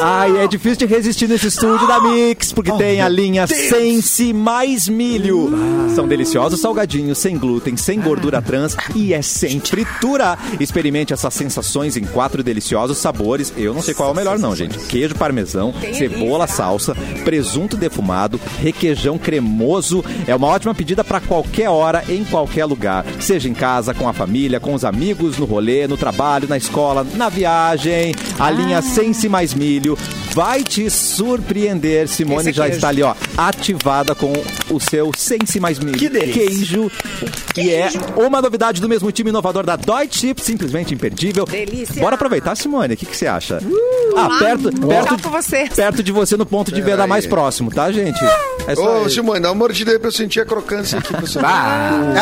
Ai, é difícil de resistir nesse estúdio da Mix, porque tem a linha Sense mais milho. São deliciosos salgadinhos, sem glúten, sem gordura trans e é sem fritura. Experimente essas sensações em quatro deliciosos sabores. Eu não sei qual é o melhor, não, gente. Queijo parmesão, cebola salsa, presunto defumado, requeijão cremoso. É uma ótima pedida para qualquer hora, em qualquer lugar. Seja em casa, com a família, com os amigos, no rolê, no trabalho, na escola, na viagem. A linha Sense mais milho Brasil vai te surpreender. Simone já está ali, ó, ativada com o seu Sense Mais Milk. Que delícia. Queijo, que é uma novidade do mesmo time inovador da Deutsche Chip, simplesmente imperdível. Delícia. Bora aproveitar, Simone. O que, que você acha? ah, perto, Tchau perto, você. perto de você no ponto de venda mais próximo, tá, gente? É só Ô, Simone, dá uma mordida aí pra eu sentir a crocância aqui. Pra *laughs* você. Ah,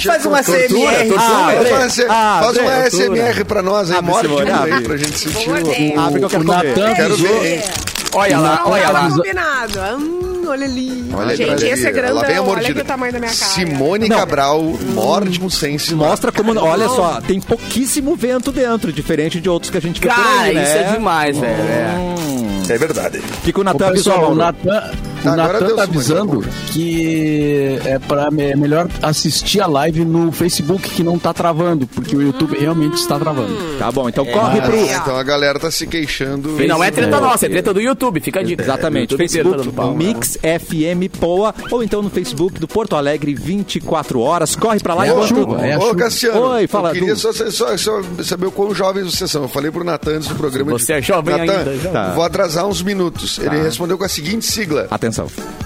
Faz uma. CMR. Ah, Faz uma, Ah, faz SMR pra nós aí, Abre, morde Simone, um aí pra gente sentir. Abre que eu quero o comer. Quero ver, hein? Olha lá, olha lá. Combinado. Hum, olha ali. Olha Gente, ali, esse é vem a grandão. Olha mordida. aqui o tamanho da minha cara. Simone Cabral morde um sense. Mostra como. Olha só, tem pouquíssimo vento dentro, diferente de outros que a gente vê por Cara, aí, né? isso é demais, velho. é. É verdade. Que o Ô, Natan pessoal, o? Natan, o Agora Natan tá avisando que é, pra, é melhor assistir a live no Facebook que não tá travando, porque o YouTube realmente está travando. Tá bom, então corre pro. Ah, então a galera tá se queixando. E não é treta nossa, é treta do YouTube, fica a dica. Exatamente, tá Facebook pau. Mix FM Poa, ou então no Facebook do Porto Alegre 24 horas. Corre pra lá É a enquanto. chuva, é a Ô. Cassiano, Oi, fala, eu queria só, só- só saber o quão jovens vocês são. Eu falei pro Natan antes do programa. Você eu é jovem Natan, ainda, jovem. Tá. vou atrasar uns minutos. Ele respondeu com a seguinte sigla. Atenção.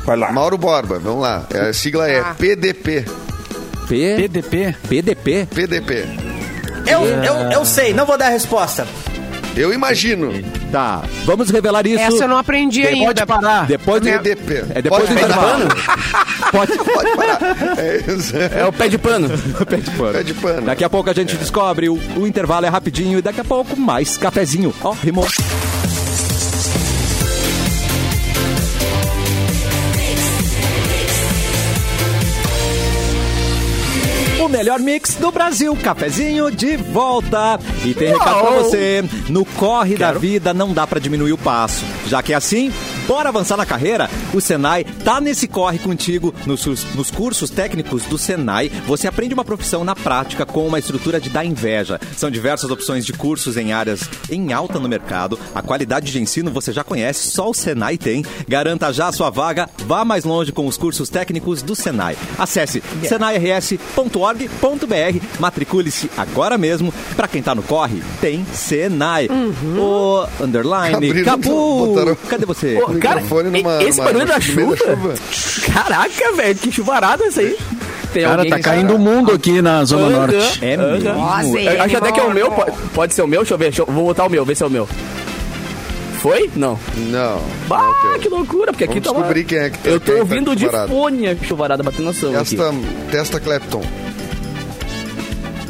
Vai lá. Mauro Borba, vamos lá. A sigla é Ah. PDP. P... PDP. PDP? PDP. Eu, eu, eu sei, não vou dar a resposta. Eu imagino. Tá, vamos revelar isso. Essa eu não aprendi ainda. Pode parar. Depois do... PDP. É depois Pode do intervalo. *laughs* Pode, Pode parar. É isso. É o pé de pano. *laughs* Pé de pano. Pé de pano. Daqui a pouco a gente descobre, o, o intervalo é rapidinho e daqui a pouco mais cafezinho. Ó, rimou. Melhor mix do Brasil, cafezinho de volta. E tem recado pra você. No corre da vida não dá pra diminuir o passo. Já que é assim, bora avançar na carreira? O Senai tá nesse corre contigo. Nos, nos cursos técnicos do Senai, você aprende uma profissão na prática com uma estrutura de dar inveja. São diversas opções de cursos em áreas em alta no mercado. A qualidade de ensino você já conhece, só o Senai tem. Garanta já a sua vaga, vá mais longe com os cursos técnicos do Senai. Acesse senairs.org.br, matricule-se agora mesmo. Pra quem tá no corre, tem Senai. O underline, Abriram, Capu, botaram- cadê você? Cara, microfone numa- esse numa- barulho da chuva. da Caraca, velho, que chuvarada isso aí. Tem Cara, tá caindo o mundo aqui na Zona Norte. É mesmo? Nossa, Eu acho até que é o meu, pode, pode ser o meu, deixa eu ver, deixa eu- vou botar o meu, ver se é o meu. Foi? Não. Não. Bah, Ok. que loucura, porque aqui Vamos tá uma... descobrir quem é que tá- Eu tô é tá ouvindo de fone a chuvarada batendo no som aqui. Testa, testa Clapton.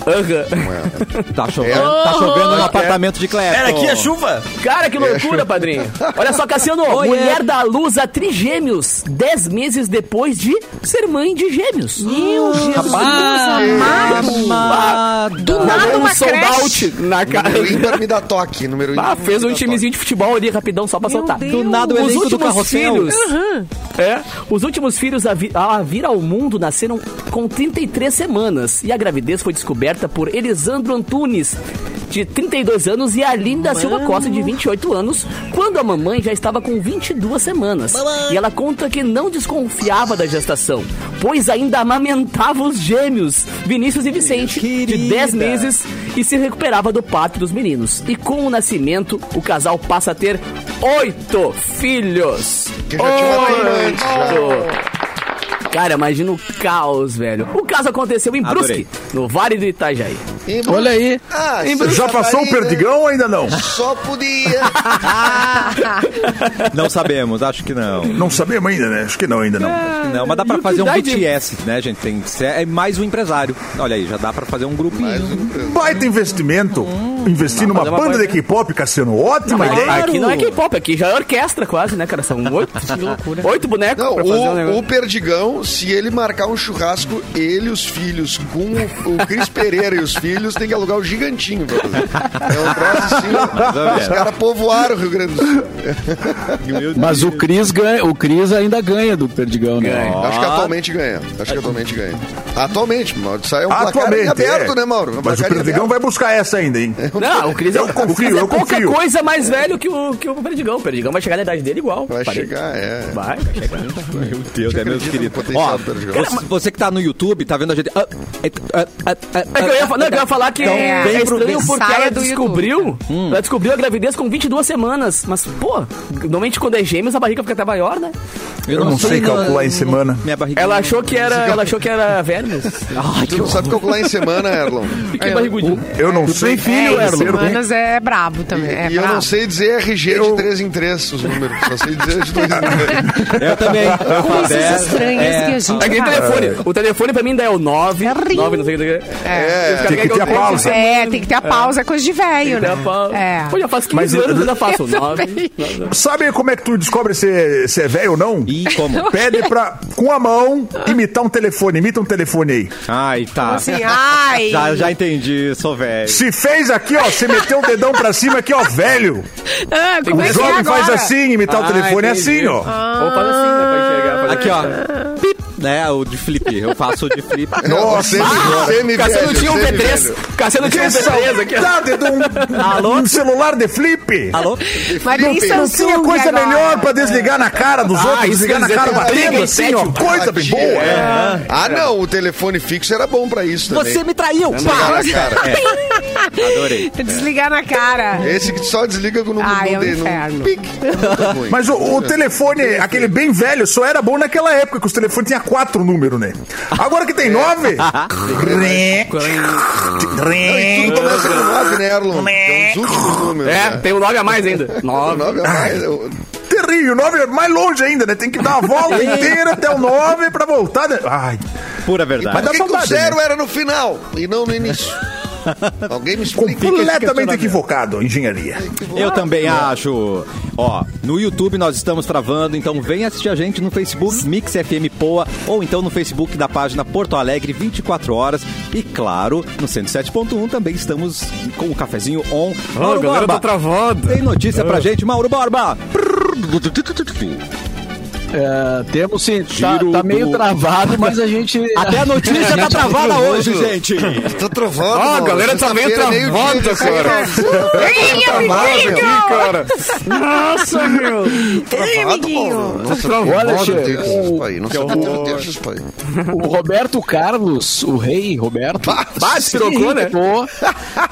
Aham. Tá chovendo, tá chovendo no É. apartamento de Clepton. Era aqui a chuva? Cara, que loucura, padrinho. Olha só, Cassiano, *laughs* Oi, mulher é. dá luz a trigêmeos, 10 meses depois de ser mãe de gêmeos. Meu Jesus amado. Ah, Do nada uma um sold creche. out na cara. Número me dá toque. Número Ah, fez um timezinho de futebol ali rapidão só pra Meu soltar. Deus. Do nada o Os elenco do últimos carrossel. filhos. É, os últimos filhos a, vi- a vir ao mundo nasceram com 33 semanas e a gravidez foi descoberta por Elisandro Antunes, de 32 anos, e Aline da Silva Costa, de 28 anos, quando a mamãe já estava com 22 semanas. E ela conta que não desconfiava da gestação, pois ainda amamentava os gêmeos, Vinícius e Vicente, de Querida. 10 meses, e se recuperava do parto dos meninos. E com o nascimento, o casal passa a ter oito filhos. Que já tinha. Oito. Cara, imagina o caos, velho. O caso aconteceu em Adorei. Brusque, no Vale do Itajaí. Olha aí. Ah, Já passou o perdigão ou ainda não? Só podia. *laughs* Não sabemos, acho que não. Não sabemos ainda, né? Acho que não, ainda não. Não, mas dá pra fazer um de- BTS, né, gente? Tem, é mais um empresário. Olha aí, já dá pra fazer um grupinho. Baita investimento. Investir numa banda de K-pop, Cassiano. Ótima Mas ideia. aqui não é K-pop, aqui já é orquestra quase, né, cara? São oito. *laughs* Oito bonecos Não, pra fazer um o, negócio. o Perdigão, se ele marcar um churrasco, ele e os filhos, com o, o Cris Pereira e os filhos, tem que alugar o gigantinho pra fazer. É um troço assim. Os caras povoaram o Rio Grande do Sul. Mas o Cris ganha, o Cris ainda ganha do Perdigão, né? Ganha. Acho que atualmente ganha. Acho que atualmente ganha. Atualmente, Mauro. Isso aí é um placar Atualmente. aberto, é. né, Mauro? Um Mas o Perdigão vai buscar essa ainda, hein? *laughs* Não, o Cris é, Eu confio, o Cris é eu pouca confio. coisa mais velho que o, que o Perdigão. O Perdigão vai chegar na idade dele igual. Vai Parei. chegar, é. Vai, vai chegar. *laughs* Meu Deus, é meus acredito queridos. no potencial Ó, do Perdigão. você, que tá no YouTube, tá vendo a gente. Ah, é, ah, ah, ah, É que eu ia, não, é que eu ia falar que Então, é, é estranho porque ela descobriu, ela descobriu a gravidez com 22 semanas. Mas, pô, normalmente quando é gêmeos a barriga fica até maior, né? Eu não sei calcular em semana. Minha barriga. Ela achou que era, ela achou que era vermes. *laughs* Tu não sabe calcular em semana, Erlon. *laughs* Que barrigudinho. Eu não sei. filho, é, Erlon. semanas é brabo também. É e eu brabo. não sei dizer RG de 3 em 3, os números. Só sei dizer de 2 em *laughs* 2. Eu também. Eu Coisas estranhas É, que a gente É que telefone. O telefone pra mim ainda é o 9. É horrível. 9, não sei o que. É, Tem que ter a pausa. É, tem que ter a pausa, é coisa de velho, né? É. Pô, já faz 15 Mas anos que eu ainda faço. *laughs* Eu 9. também. Sabe como é que tu descobre se, se é velho ou não? E como? *laughs* Pede pra, com a mão, imitar um telefone. Imita um telefone aí. Ai, tá. Assim, ai. *laughs* Já, já entendi, sou velho. Se fez aqui, ó, você meteu o dedão pra cima aqui, ó, velho. Ah, como O é que é jovem agora? faz assim, imitar o Ah, telefone é entendi. assim, ó. Ou faz assim, né? Pra enxergar. Aqui, assim. ó. Pip, né? O de flip. Eu faço o de flip. *laughs* Nossa, semi Cassiano tinha um V3. Cassiano tinha um que V3 aqui. de um, um celular de flip. Alô? Mas tem Não Samsung tinha coisa agora. melhor pra desligar na cara dos Ah, outros, desligar na cara batendo assim, ó, 37, coisa bem boa. É. Ah, não, o telefone fixo era bom pra isso também. Você me traiu! Na cara. Adorei. *laughs* Desligar na cara. Esse que só desliga com o número Ah, é um no dedo. inferno. É *laughs* ruim. Mas o, o telefone, aquele bem velho, só era bom naquela época, que os telefones tinham quatro números, né? Agora que tem nove... *laughs* Não, e tudo começa com 9, né, Erlon? É os últimos números. É, né? tem um 9 a mais ainda. O 9. nove é mais. o- Terrível, o 9 é mais longe ainda, né? Tem que dar uma volta inteira até o 9 pra voltar. né? Ai, Pura Por verdade. dá que, que o saudade, zero né? era no final e não no início? Alguém me explica. completamente equivocado, engenharia. Eu também acho. Ó, no YouTube nós estamos travando, então vem assistir a gente no Facebook Mix FM Poa ou então no Facebook da página Porto Alegre 24 horas e claro, no 107.1 também estamos com o cafezinho on. Mauro galera Borba, tá travando. Tem notícia pra gente, Mauro Borba. É, temos sim, tá, tá meio do- travado, mas a gente. *laughs* Até a notícia *laughs* tá travada hoje, gente. Tá travando. Ó, a galera tá meio meio-dia, travada, cara. cara. Travado, meu. Nossa, meu. Travado, Mauro. Não sabia Olha, Che, o-. O Roberto Carlos, o rei Roberto, Bah, se trocou, né? irritou,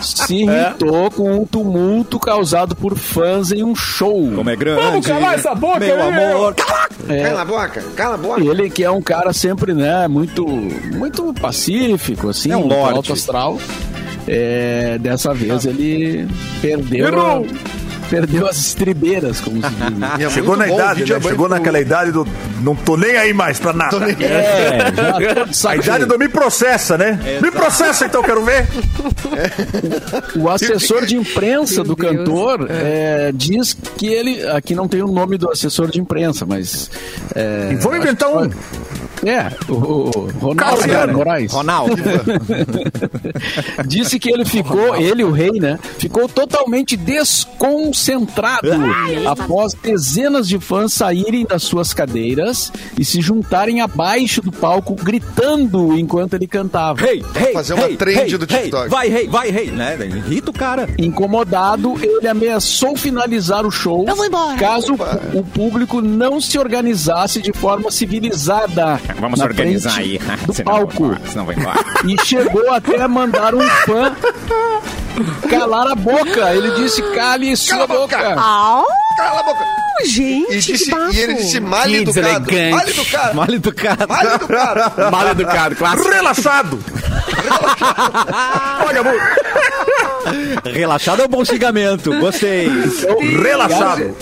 se *laughs* irritou com um tumulto causado por fãs em um show. Como é grande. Vamos calar essa boca, Meu amor. Cala a boca, cala a boca. Ele que é um cara sempre, né, muito, muito pacífico, assim, É um lorde. alto astral. É, dessa vez ele perdeu, Errou. Perdeu as estribeiras, como se diz. né? *laughs* É Chegou na idade, né? é Chegou naquela idade do. Não tô nem aí mais pra nada. É, *laughs* já de A idade do me processa, né? Me processa então, quero ver. O assessor de imprensa do Deus. cantor é, diz que ele. Aqui não tem o nome do assessor de imprensa, mas. É, Vamos inventar um. É, o, o Ronaldo Cassiano. Moraes. Ronaldo. *laughs* Disse que ele ficou, ele, o rei, né? Ficou totalmente desconcentrado após dezenas de fãs saírem das suas cadeiras e se juntarem abaixo do palco gritando enquanto ele cantava. Rei, rei, Fazer uma rei, trend rei, do. TikTok. Vai, rei, vai, rei, né? Irrita o cara. Incomodado, ele ameaçou finalizar o show Eu vou embora. caso o público não se organizasse de forma civilizada Vamos na organizar aí. *laughs* do Senão vou palco. embora, Senão vou embora. e chegou até a mandar um fã calar a boca. Ele disse: cale sua boca." boca. Cala a boca. gente, E, disse, e ele disse mal Que educado. deselegante. Mal educado. Mal educado. Mal educado. *laughs* Mal educado, clássico. Relaxado. Olha, amor. Relaxado é um bom xingamento. Gostei. Relaxado.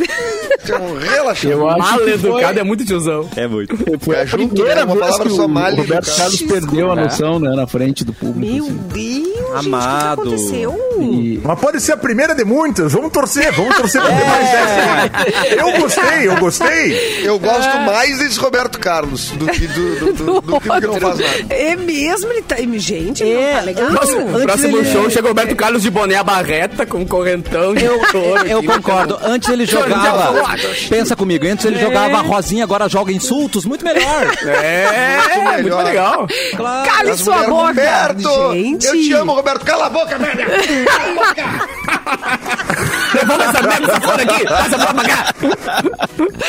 Tinha um relaxado. Eu acho Mal que educado foi, é muito tiozão. É muito. foi a É primeira né? Vez palavra que só, o Roberto educado. Carlos perdeu a noção né, na frente do público. Meu assim. Deus, Amado. gente, o que aconteceu? E- Mas pode ser a primeira de muitas. Vamos torcer, vamos torcer pra ter mais essa. Eu gostei, eu gostei. Eu gosto mais desse Roberto Carlos do que do, do, do, do que, do que não faz nada. É mesmo, ele tá... Gente, É, não tá legal. Próximo, próximo ele- show chega o Roberto Carlos de boné à barreta com correntão de couro. Eu aqui, concordo. Antes ele jogava. Pensa comigo, antes ele jogava rosinha, agora joga insultos. Muito melhor. *laughs* É, muito, melhor. legal. Claro. Cale As sua boca. Roberto! Gente. Eu te amo, Roberto. Cala a boca, merda. Cala a boca. Devolve essa merda, essa fora aqui. Passa pra pagar.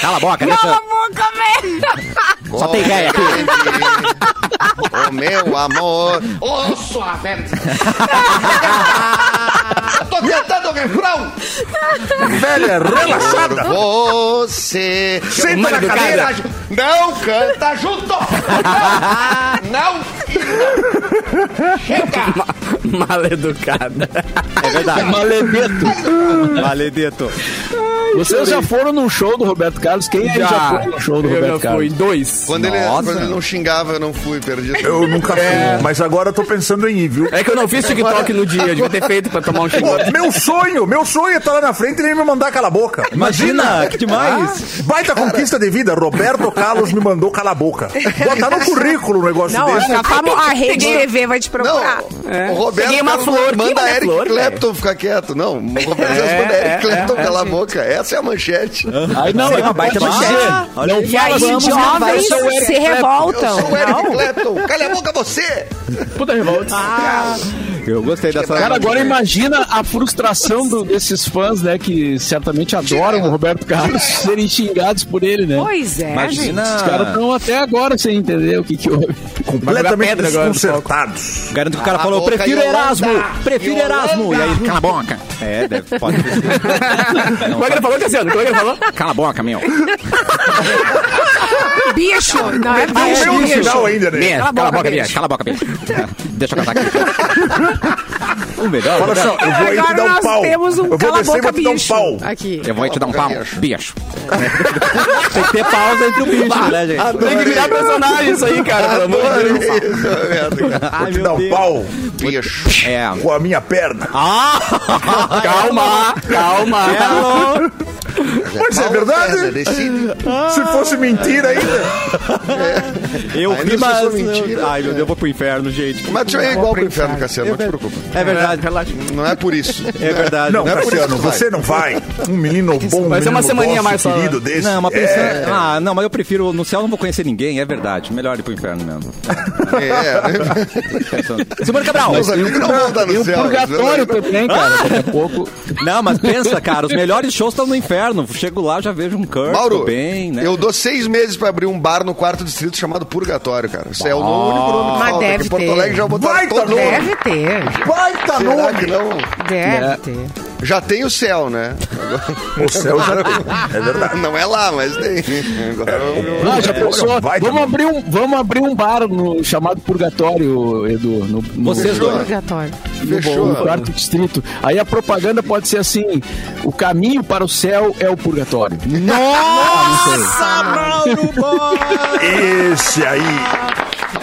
Cala a boca, Cala deixa. a boca, velho! Só tem ideia aqui. O meu amor. Ô, sua merda. *laughs* Eu tô tentando o refrão. *laughs* Velha, relaxada. Você. Senta na cadeira. Não canta junto. Não. Chega. Maleducada. É verdade. Maledeto. Maledeto. Vocês já foram num show do Roberto Carlos? Quem aí já foi no show do Eu Roberto já fui. Carlos? Dois. Quando ele, Nossa. quando ele não xingava, eu não fui, perdi. Eu nunca fui, mas agora eu tô pensando em ir, viu? É que eu não fiz TikTok no dia. Eu devia ter feito pra tomar um. Pô, meu sonho, meu sonho é estar lá na frente e ele me mandar calar a boca. Imagina, que demais. Baita conquista de vida. Roberto Carlos me mandou calar a boca. Botar no currículo um negócio Não, desse. a, famo- a rede Peguei- TV vai te Não, procurar. o Roberto Peguei uma Carlos flor, manda uma Eric flor, Clapton ficar quieto. Não, o Roberto Carlos manda Eric Clapton calar a boca. Essa é a manchete. Aí não, Sim, é uma baita manchete. Não aí. E aí, fala assim, jovens se Clapton. Eu revoltam. sou o Eric Não. Clapton. Cala a boca você. Puta revolta. Eu gostei dessa. Cara, agora imagina a frustração do- desses fãs, né, que certamente adoram o Roberto Carlos, serem xingados por ele, né? Pois é, Imagina. Os caras estão até agora sem entender o que que houve. Completamente desconcertados. Garanto que o cara falou, prefiro Yolanda. Erasmo, prefiro Yolanda. Erasmo. E aí, cala a boca. É, deve, pode *laughs* é falou, Cassiano? Como é que ele falou? Cala a boca, meu. Bicho, não é bicho, no bicho. final ainda, né? Cala a boca, bicho. Cala a boca, bicho. É, Deixa eu cantar aqui. O melhor. Olha só, eu vou aí te Agora dar um nós pau. temos um eu vou descer e vou te dar um pau. Aqui. Eu vou te dar um pau, Bicho. Tem que ter pausa entre o bicho, né, gente? Tem que virar personagem isso aí, cara. Pelo amor de Deus. Vou te dar um pau Bicho. É. com a minha perna. Ah! *laughs* Calma, calma. Mas é verdade. decide. *laughs* Se fosse mentira ainda. Eu Ainda ri, mas... mentira. Ai, meu Deus, eu vou pro inferno, gente. Mas tu é igual pro inferno, Cassiano, não te preocupa. É verdade. *laughs* Não é por isso. É verdade. Não, é Cassiano, você não vai. Um menino bom, um Vai ser uma menino semaninha nosso, mais só, querido desse. Não, mas pensando... É. Ah, não, mas eu prefiro... No céu eu não vou conhecer ninguém, é verdade. Melhor ir pro inferno mesmo. *laughs* É, Simone Cabral. Meus amigos não vão dar E no o céu. purgatório também, cara. Daqui a pouco. Não, mas pensa, cara, os melhores shows estão no inferno. Chego lá, já vejo um Kurt Mauro, bem, né? eu dou seis meses pra abrir um bar no quarto distrito chamado Purgatório, cara. Isso é o único nome que Mas falta, deve Porto ter. Alegre já botaram Baita todo nome. Deve ter. Baita Será nome. que não? Deve ter. Já tem o céu, né? *laughs* O céu já tem. É verdade. Não é lá, mas tem. Agora eu- Ah, já pensou? vai Vamos também. abrir, um, vamos abrir um bar no, chamado Purgatório, Edu. No, no, Vocês dois. Purgatório. no, Fechou. no quarto distrito. Aí a propaganda pode ser assim: o caminho para o céu é o purgatório. Nossa, Mauro Boy! Esse aí.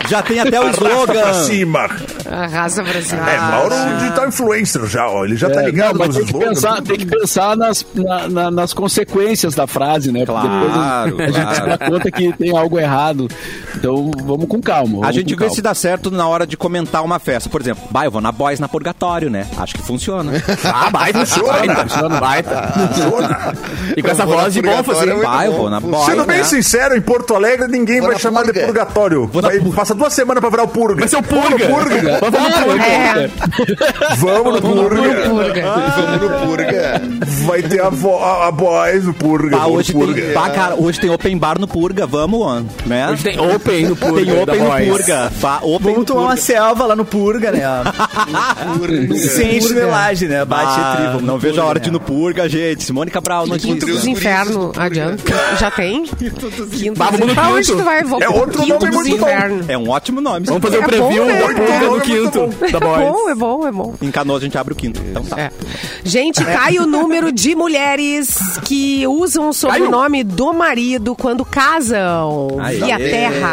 Já tem até o Arrasta pra slogan. cima. A raça brasileira. É, Mauro digital influencer já, ó. Ele já tá É, ligado não, mas tem que slogans. pensar, tem que pensar nas, na- na- nas consequências da frase, né? Porque Claro, depois a gente se dá conta que tem algo errado. Então vamos com calma. A vamos gente com vê calma. se dá certo na hora de comentar uma festa. Por exemplo, bah, eu vou na Boys na Purgatório, né? Acho que funciona. *laughs* Ah, baita, baita, funciona, baita. *laughs* Funciona. E com essa Eu na voz de bofa, Purgatório, assim. é Bah, eu bom. vou na Funciona. Boys, Sendo bem né? sincero, em Porto Alegre ninguém Vou vai chamar de purga. purgatório. Vai, passa duas semanas pra virar o purga. Vai ser o Purga. Purga. Vamos no Purga. É, Vamos no purga. purga. Vamos no Purga. Vai ter a, vo, a, a voz do purga. Vamos hoje no purga. tem, bah, cara, hoje tem open bar no Purga, vamos, né? Hoje tem Open no Purga. Tem open no. Purga. Bah, open Vamos no tomar uma selva lá no Purga, né? *laughs* Sem chinelagem, né? Bate Ah, tri, vamos não no vejo a hora de ir né? no Purga, gente. Simone Cabral, Quinto notícias. dos infernos. Adianta. Já tem? *laughs* Quinto dos Bah, vamos no Pra onde quinto. tu vai? Vou É outro Quinto nome muito bom. É um ótimo nome. Vamos fazer o É preview bom, né? É Purga do é quinto da *laughs* É bom, é bom, é bom. Em Canoas a gente abre o quinto. Então tá. É. Gente, cai o número de mulheres que usam o sobrenome do marido quando casam Aí. via Aê. terra.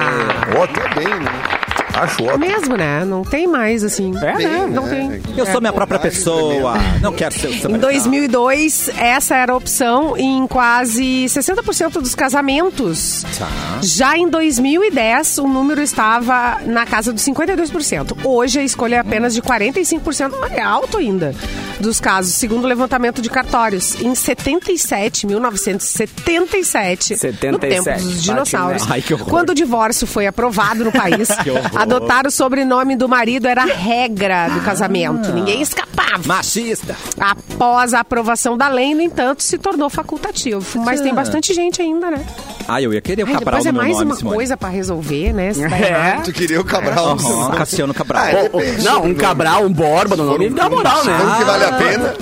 Ótimo. Tá bem, né? Acho É ótimo. mesmo, né? Não tem mais, assim. É, né? Não tem. Eu sou minha própria pessoa. Não quero ser o seu Em 2002, essa era a opção em quase 60% dos casamentos. Tá. Já em 2010, o número estava na casa dos 52%. Hoje, a escolha é apenas de 45%, mas é alto ainda, dos casos, segundo o levantamento de cartórios. Em 77, 1977, no 77, tempo dos bate dinossauros. Ai, que horror. quando o divórcio foi aprovado no país, *laughs* Adotar o sobrenome do marido era a regra do casamento. Ninguém escapava. Machista. Após a aprovação da lei, no entanto, se tornou facultativo. Mas tem bastante gente ainda, né? Ah, eu ia querer o Ai, Cabral depois é no meu mais nome, uma Simone. coisa pra resolver, né? Se tá É. errado. Tu queria o Cabral. Aham, Cassiano Cabral. Ah, é, depende. Não, um Cabral, um Borba no nome, dá moral, né? Como que vale a pena?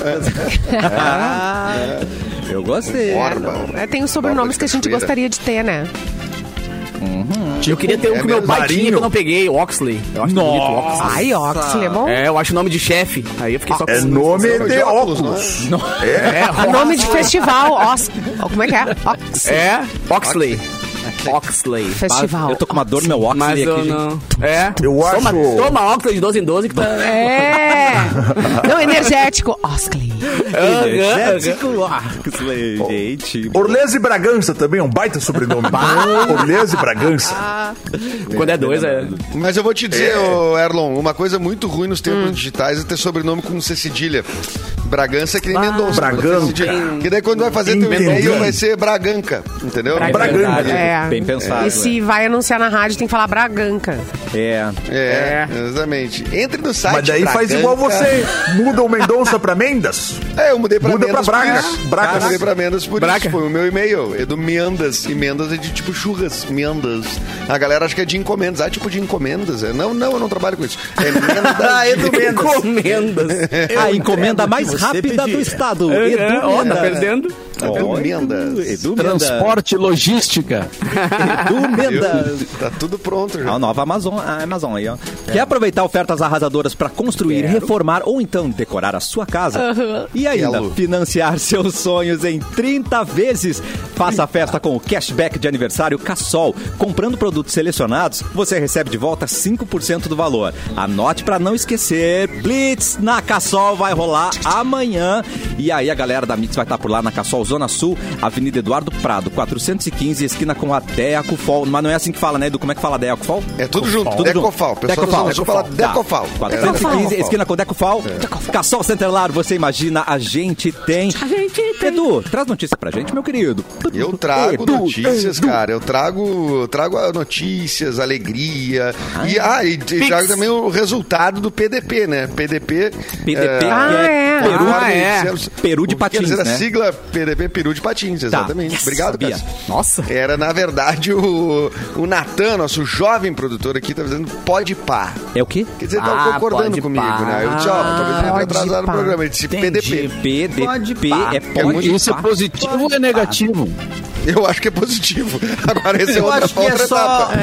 Ah, *laughs* eu gostei. Borba. É, tem os sobrenomes que a gente gostaria de ter, né? Eu queria ter um É que meu pai tinha que eu não peguei, Oxley. Eu acho bonito, Oxley. Ai, Oxley, é bom? É, eu acho o nome de chefe. Aí eu fiquei só com É nome de de óculos, óculos. É, Nome de festival, Os... Como é que é? Ox... é, Oxley. Oxley. *laughs* Festival. Eu tô com uma dor no meu óculos Mas aqui, eu gente. não. É. Eu Toma, acho- toma Oxley de 12 em 12 que tá. É. Não, energético. Oxley. *laughs* Energético Oxley, gente. Orlez e Bragança também é um baita sobrenome. *laughs* Orlez e Bragança. Quando é dois, é. Mas eu vou te dizer, ô, Erlon, uma coisa muito ruim nos tempos digitais é ter sobrenome com C cedilha. Bragança é que nem Mendonça. Braganca. C cedilha. Que daí quando vai fazer teu e-mail vai ser Braganca, entendeu? Braganca. É. Bem pensado, E se vai anunciar na rádio, tem que falar Braganca. É. É, exatamente. Entre no site Mas daí faz Braganca. igual você. Muda o Mendonça pra Mendas. É, eu mudei pra Muda pra Mendas por Braga. isso. Braga. Eu mudei pra Mendas por Braga. isso. Foi o meu e-mail. É do Mendas. E Mendas é de tipo churras. Mendas. A galera acha que é de encomendas. Ah, tipo de encomendas. É, não, não, eu não trabalho com isso. É Mendas. *laughs* Ah, Edu Mendes. Encomendas. A encomenda mais rápida pedia. do estado. É, Edu ó, tá Mendes. perdendo. Edu Mendes. Edu Mendes. Transporte e logística. Edu *laughs* Mendes. Tá tudo pronto já. A nova Amazon, a Amazon aí, ó. Quer aproveitar ofertas arrasadoras para construir, reformar ou então decorar a sua casa? E ainda Quero. financiar seus sonhos em 30 vezes? Faça a festa com o cashback de aniversário Cassol. Comprando produtos selecionados, você recebe de volta 5% do valor. Anote para não esquecer, Blitz na Cassol vai rolar amanhã. E aí a galera da Mix vai estar por lá na Cassol Zona Sul, Avenida Eduardo Prado, 415, esquina com a Deco Fall. Mas não é assim que fala, né, Edu? Como é que fala Deco Fall? É tudo junto. Tudo Decofal. Junto. pessoal Decofal. Fala Decofal. Tá. É, 415, Decofal. esquina com Decofal. Cassol Centelar, você imagina, a gente tem. A gente tem. Edu, traz notícia pra gente, meu querido. Eu trago Edu, notícias, Edu. cara. Eu trago, trago ah, notícias, alegria. e, ah, e, e trago também o resultado do PDP, né? PDP. PDP, Ah, que é. Peru, Ah, é. Peru de patins, dizer, né? a sigla PDP Peru de Patins, exatamente. Yes, Obrigado, sabia. Cássio. Nossa. Era, na verdade, o, o Natan, nosso jovem produtor aqui, tá fazendo pode pá. É o quê? Quer dizer, tava Ah, concordando comigo, pá. né? Eu disse, ó, talvez ele atrasado pá. o programa. Ele disse Entendi. PDP. Pode PDP pá. é pode Isso é positivo ou é negativo? Eu acho que é positivo. *laughs* Agora esse é Eu outra, acho que é outra só. etapa.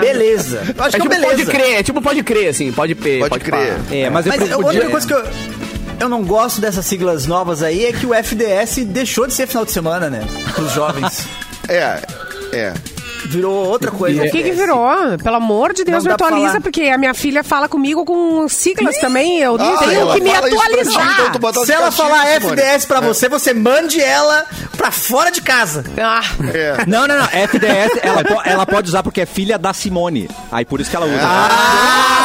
Beleza. Eu acho É que é tipo beleza. pode crer, é tipo pode crer, assim, pode P, Pode pode, crer. pá. É, mas, Mas eu a podia... única coisa que eu, eu não gosto dessas siglas novas aí é que o FDS deixou de ser final de semana, né? Pros jovens. *laughs* É, é. Virou outra coisa. O que, que virou? Pelo amor de Deus, Não me atualiza, porque a minha filha fala comigo com siglas também. Eu Ah, tenho que me pra ti, atualizar. então Se ela falar Simone. FDS pra você, você mande ela pra fora de casa. Ah, É. Não, não, não. FDS, ela, *laughs* ela pode usar porque é filha da Simone. Aí por isso que ela usa. Ah,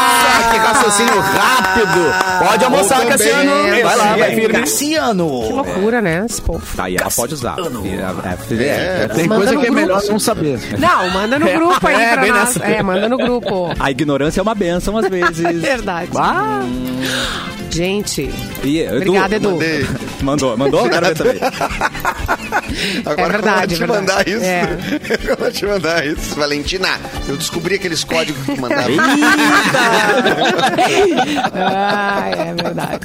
que raciocínio rápido. Pode almoçar, Cassiano. é, Vai lá, vai é. firme. Cassiano. que loucura, né? Esse povo. Aí ela pode usar. É, FDS. É. Tem Manda coisa que é melhor não saber. Não, manda no grupo aí É, pra nós. nessa. É, manda no grupo. A ignorância é uma benção às vezes. *laughs* Verdade. Ah, Gente, E, Edu, obrigada, Edu. Mandei. Mandou, mandou? Quero ver também. *laughs* *laughs* Agora, verdade, quando eu te é mandar verdade. isso, É. quando eu te mandar isso, Valentina, eu descobri aqueles códigos que mandava. Ah, é verdade.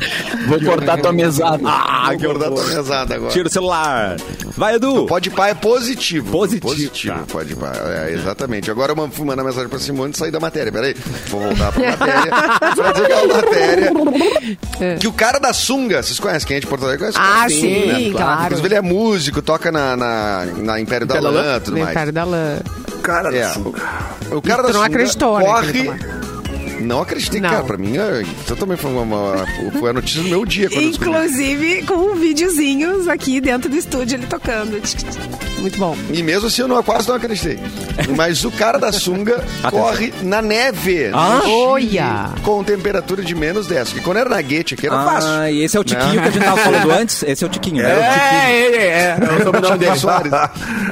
Vou cortar tua mesada. Ah, Vou guardar tua mesada agora. Tira o celular. Vai, Edu. Pode pá é positivo. Positivo, Positivo, tá. pode pá. É, exatamente. Agora eu fui mandar mensagem pra Simone e sair da matéria. Peraí. Vou voltar pra matéria. *laughs* pra que é uma matéria. Que o cara da sunga, vocês conhecem quem é de Porto Alegre? Conhece Ah, da sim, né? claro. Inclusive ele é músico, toca na, na, na Império da Império da Lã e tudo mais. Inventário da lã. Cara É. O cara Tu da não sunga acreditou, né, corre... Não acreditei, Não. cara. Pra mim, é, então também foi, uma, uma- foi a notícia do meu dia. Inclusive com videozinhos aqui dentro do estúdio ele tocando. Muito bom. E mesmo assim eu não, quase não acreditei. Mas o cara da sunga *laughs* corre na neve. Ah? Olha! Com temperatura de menos 10. Porque quando era na guete aqui era fácil. Ah, e esse é o Tiquinho que a gente tava falando *laughs* antes. Esse é o Tiquinho. né? É, ele é. É o sobrenome dele. Soares.